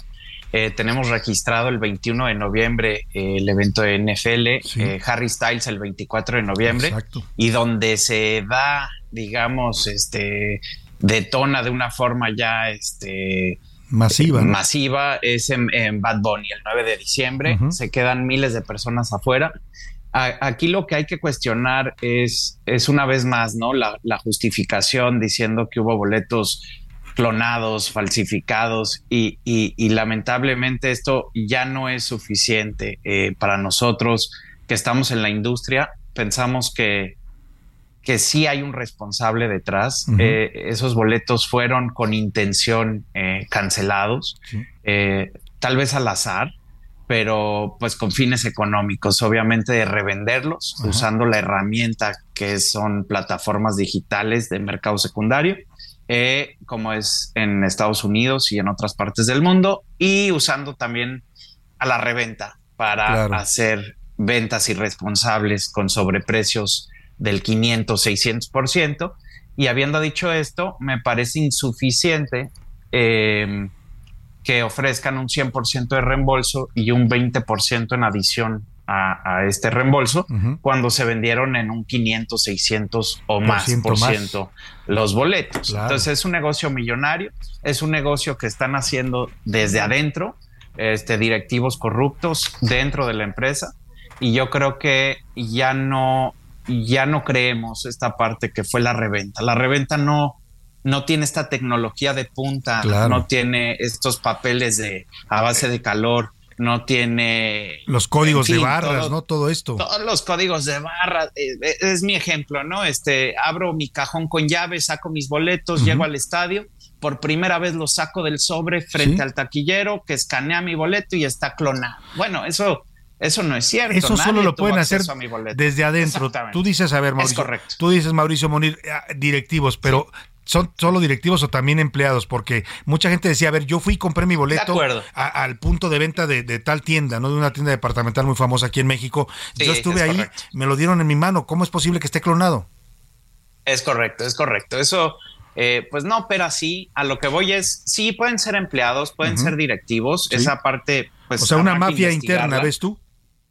Eh, tenemos registrado el 21 de noviembre eh, el evento de NFL, eh, Harry Styles el 24 de noviembre, y donde se da, digamos, este, detona de una forma ya, este, masiva, masiva es en, Bad Bunny el 9 de diciembre, se quedan miles de personas afuera. aquí lo que hay que cuestionar es, es una vez más, ¿no? La, la justificación diciendo que hubo boletos clonados, falsificados y, lamentablemente esto ya no es suficiente eh, para nosotros que estamos en la industria. Pensamos que, que sí hay un responsable detrás. Eh, esos boletos fueron con intención eh, cancelados, tal vez al azar, pero pues con fines económicos, obviamente de revenderlos usando la herramienta que son plataformas digitales de mercado secundario eh, como es en Estados Unidos y en otras partes del mundo, y usando también a la reventa para hacer ventas irresponsables con sobreprecios del 500, 600%. Y habiendo dicho esto, me parece insuficiente em, que ofrezcan un 100% de reembolso y un 20% en adición a, este reembolso cuando se vendieron en un 500, 600 o más por ciento los boletos. Entonces es un negocio millonario, es un negocio que están haciendo desde adentro, este, directivos corruptos dentro de la empresa. Y yo creo que ya no, ya no creemos esta parte que fue la reventa. La reventa no, no tiene esta tecnología de punta, no tiene estos papeles de a base de calor, no tiene... Los códigos de barras, ¿no? Todo esto. Todos los códigos de barras, eh, eh, es, mi ejemplo, ¿no? Este, abro mi cajón con llave, saco mis boletos, llego al estadio, por primera vez lo saco del sobre frente al taquillero que escanea mi boleto y está clonado. Bueno, eso... Eso no es cierto. Eso solo lo pueden hacer desde adentro. Tú dices, a ver, Mauricio. Tú dices, Mauricio Monir, eh, directivos, pero son solo directivos o también empleados, porque mucha gente decía, a ver, yo fui y compré mi boleto al punto de venta de, tal tienda, no de una tienda departamental muy famosa aquí en México. yo estuve ahí, me lo dieron en mi mano. ¿Cómo es posible que esté clonado? Es correcto, es correcto. Eso, eh, pues no pero así. A lo que voy es, sí, pueden ser empleados, pueden ser directivos. Esa parte, pues. O sea, una mafia interna, ¿ves tú?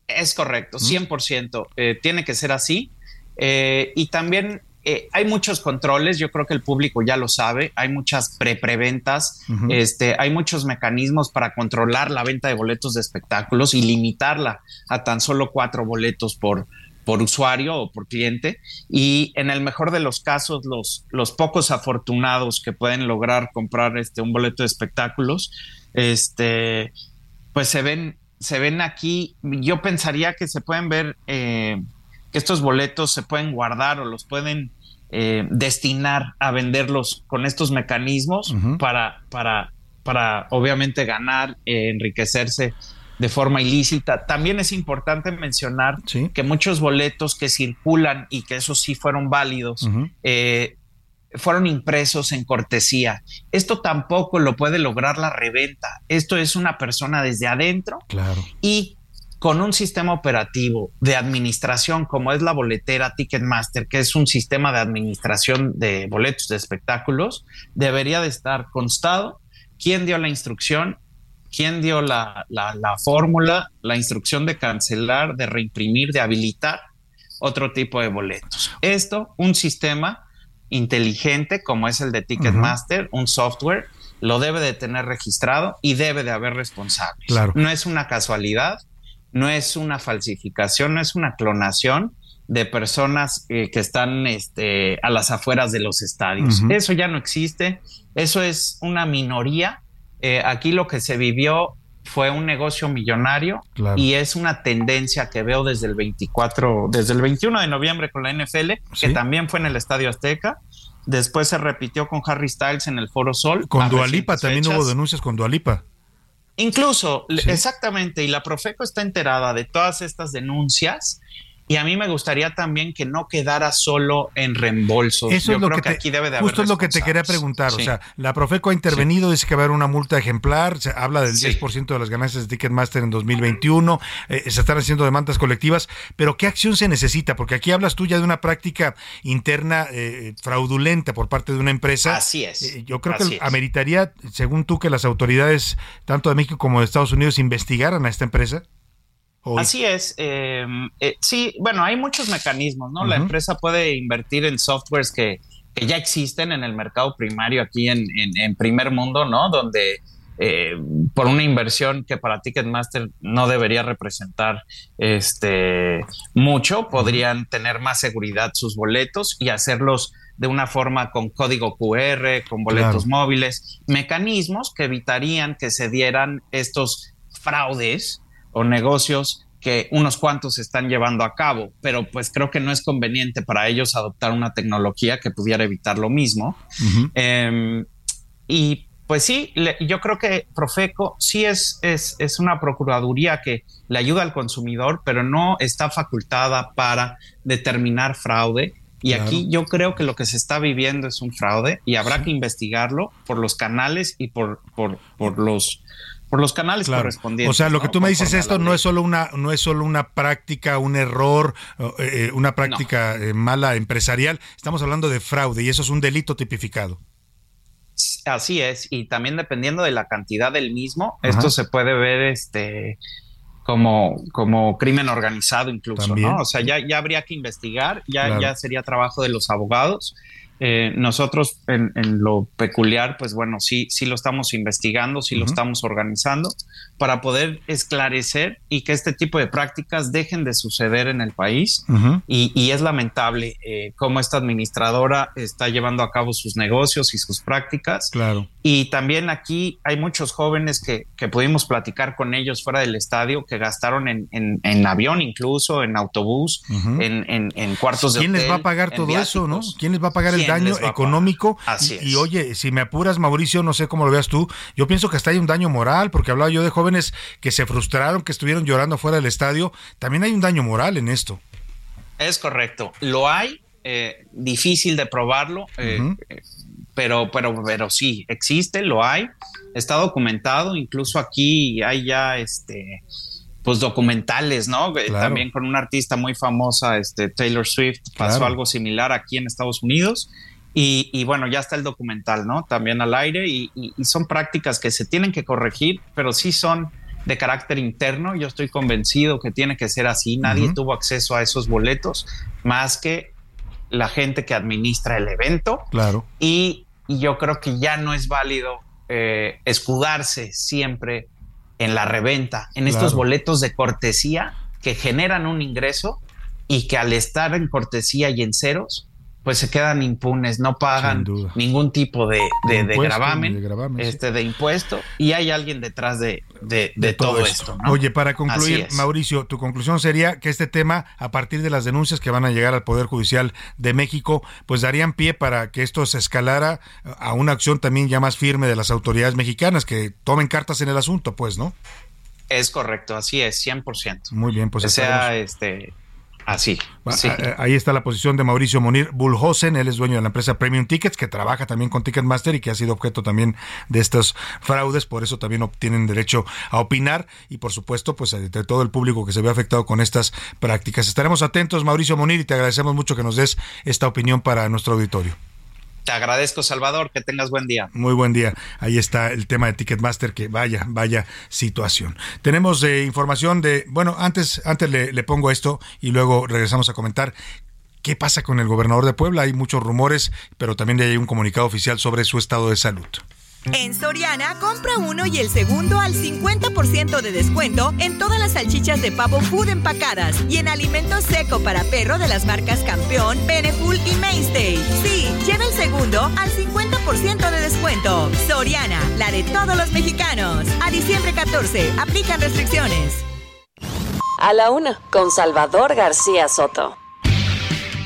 Es correcto, 100%. Eh, tiene que ser así. Eh, y también eh, hay muchos controles, yo creo que el público ya lo sabe, hay muchas pre-preventas, este, hay muchos mecanismos para controlar la venta de boletos de espectáculos y limitarla a tan solo cuatro boletos por, por usuario o por cliente. Y en el mejor de los casos, los, los pocos afortunados que pueden lograr comprar este, un boleto de espectáculos, este, pues se ven, se ven aquí, yo pensaría que se pueden ver... Eh, que estos boletos se pueden guardar o los pueden eh, destinar a venderlos con estos mecanismos para, para para obviamente ganar, eh, enriquecerse de forma ilícita. También es importante mencionar que muchos boletos que circulan y que esos sí fueron válidos, eh, fueron impresos en cortesía. Esto tampoco lo puede lograr la reventa. Esto es una persona desde adentro Claro. y con un sistema operativo de administración como es la boletera Ticketmaster, que es un sistema de administración de boletos de espectáculos, debería de estar constado quién dio la instrucción, quién dio la, la- la fórmula, la instrucción de cancelar, de reimprimir, de habilitar otro tipo de boletos. Esto, un sistema inteligente como es el de Ticketmaster, un software, lo debe de tener registrado y debe de haber responsables. Claro. No es una casualidad, no es una falsificación, no es una clonación de personas eh, que están este, a las afueras de los estadios. Eso ya no existe, eso es una minoría. Eh, aquí lo que se vivió fue un negocio millonario Claro. y es una tendencia que veo desde el 24, desde el 21 de noviembre con la NFL, Sí. que también fue en el Estadio Azteca. Después se repitió con Harry Styles en el Foro Sol. Con Dualipa también fechas. hubo denuncias con Dualipa. Incluso, exactamente, y la Profeco está enterada de todas estas denuncias. Y a mí me gustaría también que no quedara solo en reembolsos. Eso Yo es lo creo que, aquí debe de haber justo es lo que te quería preguntar. Sí. O sea, la Profeco ha intervenido, dice que va a haber una multa ejemplar, se habla del Sí. 10% de las ganancias de Ticketmaster en 2021, eh, se están haciendo demandas colectivas, pero ¿qué acción se necesita? Porque aquí hablas tú ya de una práctica interna eh, fraudulenta por parte de una empresa. Así es. Eh, yo creo Así que es. ameritaría, según tú, que las autoridades, tanto de México como de Estados Unidos, investigaran a esta empresa. ¿O- Así es. eh, eh, sí, bueno, hay muchos mecanismos, ¿no? La empresa puede invertir en softwares que, que ya existen en el mercado primario aquí en, en- en primer mundo, ¿no? Donde eh, por una inversión que para Ticketmaster no debería representar este mucho, podrían tener más seguridad sus boletos y hacerlos de una forma con código QR, con boletos Claro. móviles, mecanismos que evitarían que se dieran estos fraudes o negocios que unos cuantos están llevando a cabo, pero pues creo que no es conveniente para ellos adoptar una tecnología que pudiera evitar lo mismo. Eh, y pues sí, le- yo creo que Profeco sí es, es, es una procuraduría que le ayuda al consumidor, pero no está facultada para determinar fraude. Y Claro. aquí yo creo que lo que se está viviendo es un fraude y habrá que investigarlo por los canales y por, por, por los por los canales Claro. correspondientes. O sea, lo que ¿no? tú me dices esto no es solo una no es solo una práctica, un error, eh, eh, una práctica eh, mala empresarial. Estamos hablando de fraude y eso es un delito tipificado. Así es, y también dependiendo de la cantidad del mismo, Ajá. esto se puede ver este como, como crimen organizado incluso. ¿no? O sea, ya, ya habría que investigar, ya, Claro. ya sería trabajo de los abogados. Eh, nosotros en, en lo peculiar, pues bueno, sí, sí lo estamos investigando, sí lo estamos organizando para poder esclarecer y que este tipo de prácticas dejen de suceder en el país. Y, y es lamentable eh, cómo esta administradora está llevando a cabo sus negocios y sus prácticas. Claro. Y también aquí hay muchos jóvenes que, que pudimos platicar con ellos fuera del estadio, que gastaron en, en- en avión incluso, en autobús, en, en- en cuartos de ¿Quién les va a pagar todo eso, no? ¿Quién les va a pagar el ¿Quién daño económico? Así y, y, oye, si me apuras, Mauricio, no sé cómo lo veas tú, yo pienso que hasta hay un daño moral, porque hablaba yo de jóvenes que se frustraron, que estuvieron llorando fuera del estadio. También hay un daño moral en esto. Es correcto. Lo hay, eh, difícil de probarlo, eh, eh, pero, pero, pero sí, existe, lo hay, está documentado, incluso aquí hay ya este pues documentales, ¿no? Eh, Claro. También con una artista muy famosa, este Taylor Swift, pasó Claro. algo similar aquí en Estados Unidos. Y, y bueno, ya está el documental, ¿no? También al aire y, y- y son prácticas que se tienen que corregir, pero sí son de carácter interno. Yo estoy convencido que tiene que ser así. Nadie Ujú. tuvo acceso a esos boletos más que la gente que administra el evento. Claro. Y, y yo creo que ya no es válido eh, escudarse siempre en la reventa, en estos boletos de cortesía que generan un ingreso y que al estar en cortesía y en ceros pues se quedan impunes, no pagan ningún tipo de, de, de Impuesto, gravamen, de gravamen, sí. este, de impuesto, y hay alguien detrás de, de, de todo, esto. ¿no? Oye, para concluir. Mauricio, tu conclusión sería que este tema, a partir de las denuncias que van a llegar al Poder Judicial de México, pues darían pie para que esto se escalara a una acción también ya más firme de las autoridades mexicanas, que tomen cartas en el asunto, pues, ¿no? Es correcto, así es, 100%. Muy bien, pues que sea este, así. Sí. a- Ahí está la posición de Mauricio Monir Bullhosen, él es dueño de la empresa Premium Tickets, que trabaja también con Ticketmaster y que ha sido objeto también de estos fraudes, por eso también ob- tienen derecho a opinar y por supuesto, pues de todo el público que se ve afectado con estas prácticas. Estaremos atentos, Mauricio Monir, y te agradecemos mucho que nos des esta opinión para nuestro auditorio. Te agradezco, Salvador, que tengas buen día. Muy buen día. Ahí está el tema de Ticketmaster, que vaya, vaya situación. Tenemos eh, información de, bueno, antes, antes le, le pongo esto y luego regresamos a comentar. ¿Qué pasa con el gobernador de Puebla? Hay muchos rumores, pero también hay un comunicado oficial sobre su estado de salud. En Soriana, compra uno y el segundo al 50% de descuento en todas las salchichas de pavo food empacadas y en alimento seco para perro de las marcas Campeón, Beneful y Mainstay. Sí, lleva el segundo al 50% de descuento. Soriana, la de todos los mexicanos. A diciembre 14, aplican restricciones. A la una, con Salvador García Soto.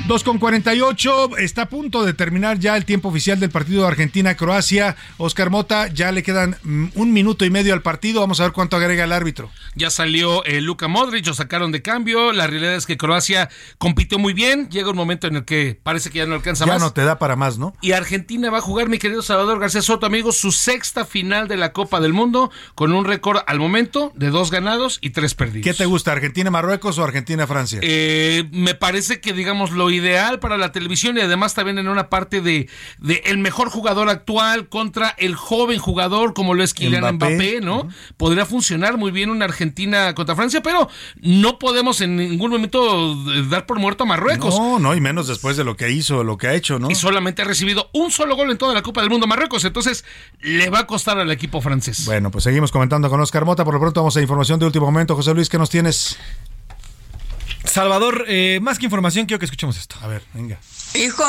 2 con 48, está a punto de terminar ya el tiempo oficial del partido de Argentina-Croacia. Oscar Mota, ya le quedan mm, un minuto y medio al partido. Vamos a ver cuánto agrega el árbitro. Ya salió eh, Luka Modric, lo sacaron de cambio. La realidad es que Croacia compitió muy bien. Llega un momento en el que parece que ya no alcanza Ya más. no te da para más, ¿no? Y Argentina va a jugar, mi querido Salvador García Soto, amigos, su sexta final de la Copa del Mundo con un récord al momento de dos ganados y tres perdidos. ¿Qué te gusta, Argentina-Marruecos o Argentina-Francia? Eh, me parece que, digamos, lo ideal para la televisión y además también en una parte de, de el mejor jugador actual contra el joven jugador como lo es Kylian Mbappé. Mbappé, ¿no? Podría funcionar muy bien una Argentina contra Francia, pero no podemos en ningún momento dar por muerto a Marruecos. No, no, y menos después de lo que hizo, lo que ha hecho, ¿no? Y solamente ha recibido un solo gol en toda la Copa del Mundo Marruecos, entonces le va a costar al equipo francés. Bueno, pues seguimos comentando con Oscar Mota. Por lo pronto vamos a información de último momento. José Luis, ¿qué nos tienes? Salvador, eh, más que información, quiero que escuchemos esto. A ver, venga. Hijo,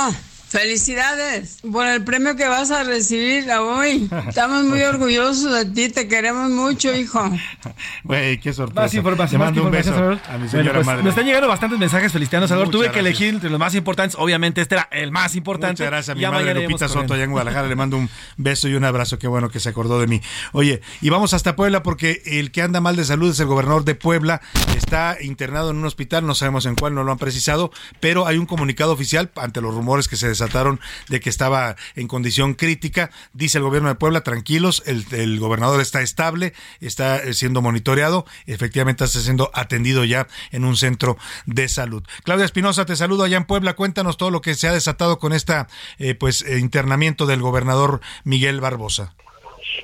felicidades por el premio que vas a recibir hoy. Estamos muy orgullosos de ti, te queremos mucho, hijo. Güey, qué sorpresa. Más información, Te más mando un beso Salvador. a mi Bueno, señora pues, madre. Me están llegando bastantes mensajes felicitando, Salvador. Muchas Tuve que elegir entre los más importantes. Obviamente, este era el más importante. Muchas gracias a mi Ya madre Lupita Soto allá en Guadalajara. Le mando un beso y un abrazo. Qué bueno que se acordó de mí. Oye, y vamos hasta Puebla porque el que anda mal de salud es el gobernador de Puebla. Está internado en un hospital, no sabemos en cuál, no lo han precisado, pero hay un comunicado oficial ante los rumores que se desataron de que estaba en condición crítica. Dice el gobierno de Puebla, tranquilos, el, el gobernador está estable, está eh, siendo monitoreado, efectivamente está siendo atendido ya en un centro de salud. Claudia Espinosa, te saludo allá en Puebla. Cuéntanos todo lo que se ha desatado con esta eh, pues eh, internamiento del gobernador Miguel Barbosa.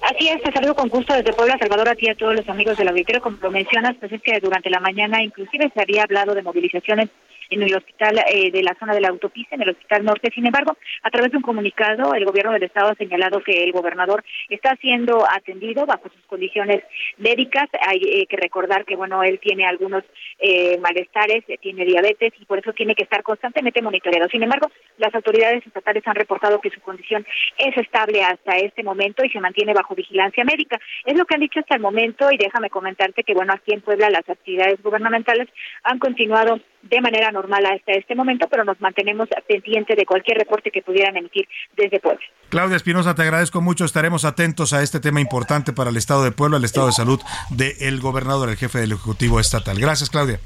Así es, te saludo con gusto desde Puebla, Salvador, a ti y a todos los amigos del auditorio. Como lo mencionas, pues es que durante la mañana inclusive se había hablado de movilizaciones en el hospital eh, de la zona de la autopista, en el hospital norte. Sin embargo, a través de un comunicado, el gobierno del estado ha señalado que el gobernador está siendo atendido bajo sus condiciones médicas. Hay eh, que recordar que, bueno, él tiene algunos eh, malestares, eh, tiene diabetes y por eso tiene que estar constantemente monitoreado. Sin embargo, las autoridades estatales han reportado que su condición es estable hasta este momento y se mantiene bajo vigilancia médica. Es lo que han dicho hasta el momento y déjame comentarte que, bueno, aquí en Puebla las actividades gubernamentales han continuado de manera normal hasta este momento, pero nos mantenemos pendientes de cualquier reporte que pudieran emitir desde Puebla. Claudia Espinosa, te agradezco mucho. Estaremos atentos a este tema importante para el Estado de Puebla, el estado de salud del gobernador, el jefe del Ejecutivo Estatal. Gracias, Claudia.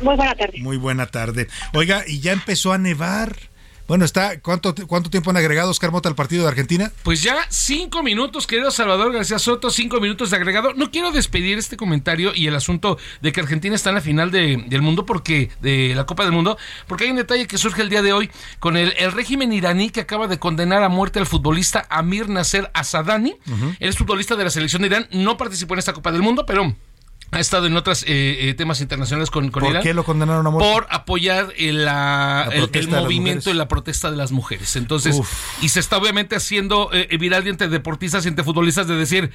Muy buena tarde. Muy buena tarde. Oiga, y ya empezó a nevar. Bueno, está ¿cuánto, cuánto tiempo han agregado Oscar Mota al partido de Argentina? Pues ya cinco minutos, querido Salvador García Soto, cinco minutos de agregado. No quiero despedir este comentario y el asunto de que Argentina está en la final de- del mundo, porque de la Copa del Mundo, porque hay un detalle que surge el día de hoy con el, el régimen iraní que acaba de condenar a muerte al futbolista Amir Nasser Asadani. Él es futbolista de la selección de Irán, no participó en esta Copa del Mundo, pero ha estado en otros temas internacionales con, con ¿Por Irán. qué lo condenaron a muerte? Por apoyar el, la- La el- protesta el de las movimiento y la protesta de las mujeres. Entonces, Uf. y se está obviamente haciendo eh, viral y entre deportistas y entre futbolistas de decir,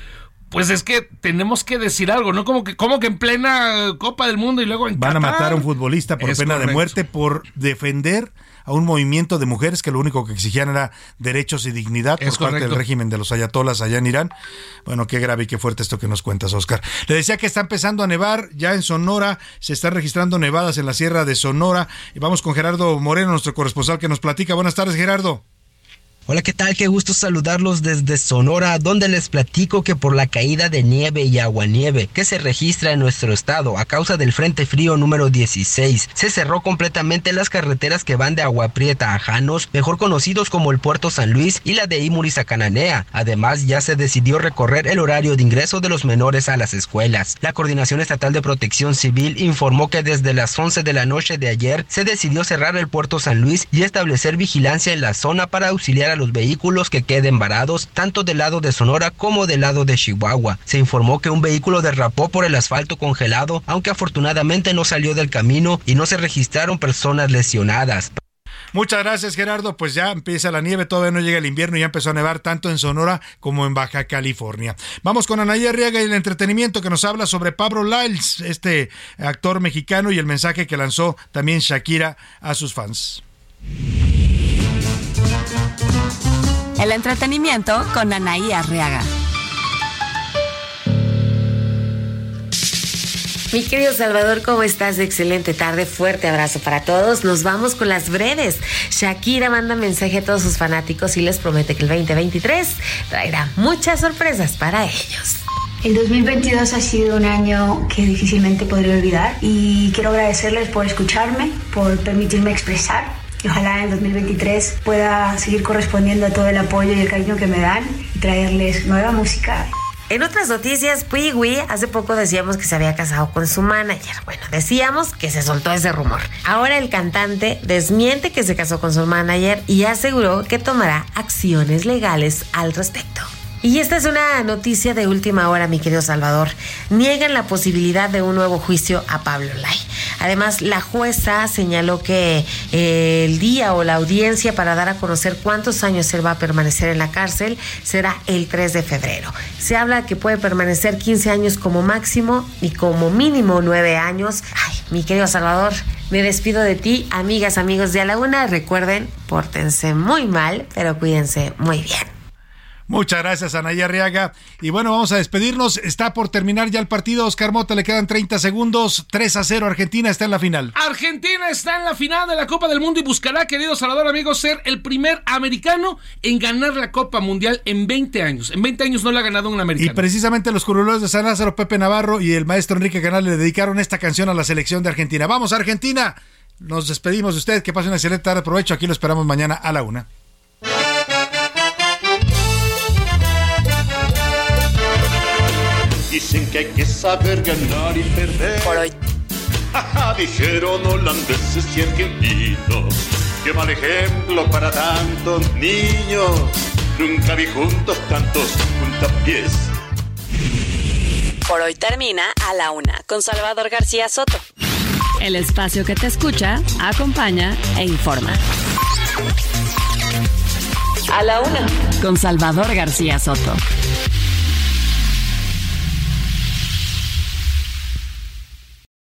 pues es que tenemos que decir algo, ¿no? Como que, como que en plena Copa del Mundo y luego en Van a matar a un futbolista por pena de muerte por defender a un movimiento de mujeres que lo único que exigían era derechos y dignidad Es por parte del régimen de los ayatolas allá en Irán. Bueno, qué grave y qué fuerte esto que nos cuentas, Oscar. Le decía que está empezando a nevar ya en Sonora, se están registrando nevadas en la sierra de Sonora. Y vamos con Gerardo Moreno, nuestro corresponsal, que nos platica. Buenas tardes, Gerardo. Hola, ¿qué tal? Qué gusto saludarlos desde Sonora, donde les platico que por la caída de nieve y aguanieve que se registra en nuestro estado a causa del Frente Frío número 16, se cerró completamente las carreteras que van de Agua Prieta a Janos, mejor conocidos como el Puerto San Luis y la de Imuris a Cananea. Además, ya se decidió recorrer el horario de ingreso de los menores a las escuelas. La Coordinación Estatal de Protección Civil informó que desde las 11 de la noche de ayer se decidió cerrar el Puerto San Luis y establecer vigilancia en la zona para auxiliar los vehículos que queden varados tanto del lado de Sonora como del lado de Chihuahua. Se informó que un vehículo derrapó por el asfalto congelado, aunque afortunadamente no salió del camino y no se registraron personas lesionadas. Muchas gracias, Gerardo. Pues ya empieza la nieve, todavía no llega el invierno y ya empezó a nevar tanto en Sonora como en Baja California. Vamos con Anaya Arriaga y el entretenimiento que nos habla sobre Pablo Lyles, este actor mexicano, y el mensaje que lanzó también Shakira a sus fans. El entretenimiento con Anaí Arriaga. Mi querido Salvador, ¿cómo estás? Excelente tarde, fuerte abrazo para todos. Nos vamos con las breves. Shakira manda mensaje a todos sus fanáticos y les promete que el 2023 traerá muchas sorpresas para ellos. El 2022 ha sido un año que difícilmente podré olvidar y quiero agradecerles por escucharme, por permitirme expresar y ojalá en el 2023 pueda seguir correspondiendo a todo el apoyo y el cariño que me dan y traerles nueva música. En otras noticias, Pigui hace poco decíamos que se había casado con su manager. Bueno, decíamos que se soltó ese rumor. Ahora el cantante desmiente que se casó con su manager y aseguró que tomará acciones legales al respecto. Y esta es una noticia de última hora, mi querido Salvador. Niegan la posibilidad de un nuevo juicio a Pablo Lai. Además, la jueza señaló que eh, el día o la audiencia para dar a conocer cuántos años él va a permanecer en la cárcel será el 3 de febrero. Se habla que puede permanecer 15 años como máximo y como mínimo 9 años. Ay, mi querido Salvador, me despido de ti, amigas, amigos de A la Una. Recuerden, pórtense muy mal, pero cuídense muy bien. Muchas gracias, Anaya Arriaga. Y bueno, vamos a despedirnos. Está por terminar ya el partido. Oscar Mota, le quedan 30 segundos. 3 a 0. Argentina está en la final. Argentina está en la final de la Copa del Mundo y buscará, querido Salvador, amigos, ser el primer americano en ganar la Copa Mundial en 20 años. En 20 años no la ha ganado un Y americano. precisamente los curuleros de San Lázaro, Pepe Navarro y el maestro Enrique Canal le dedicaron esta canción a la selección de Argentina. Vamos, Argentina. Nos despedimos de usted. Que pase una excelente tarde. Provecho. Aquí lo esperamos mañana a la una. Dicen que hay que saber ganar y perder. Por hoy. Dijeron holandeses y argentinos. Qué mal ejemplo para tantos niños. Nunca vi juntos tantos puntapiés. Por hoy termina a la una con Salvador García Soto. El espacio que te escucha, acompaña e informa. A la una con Salvador García Soto.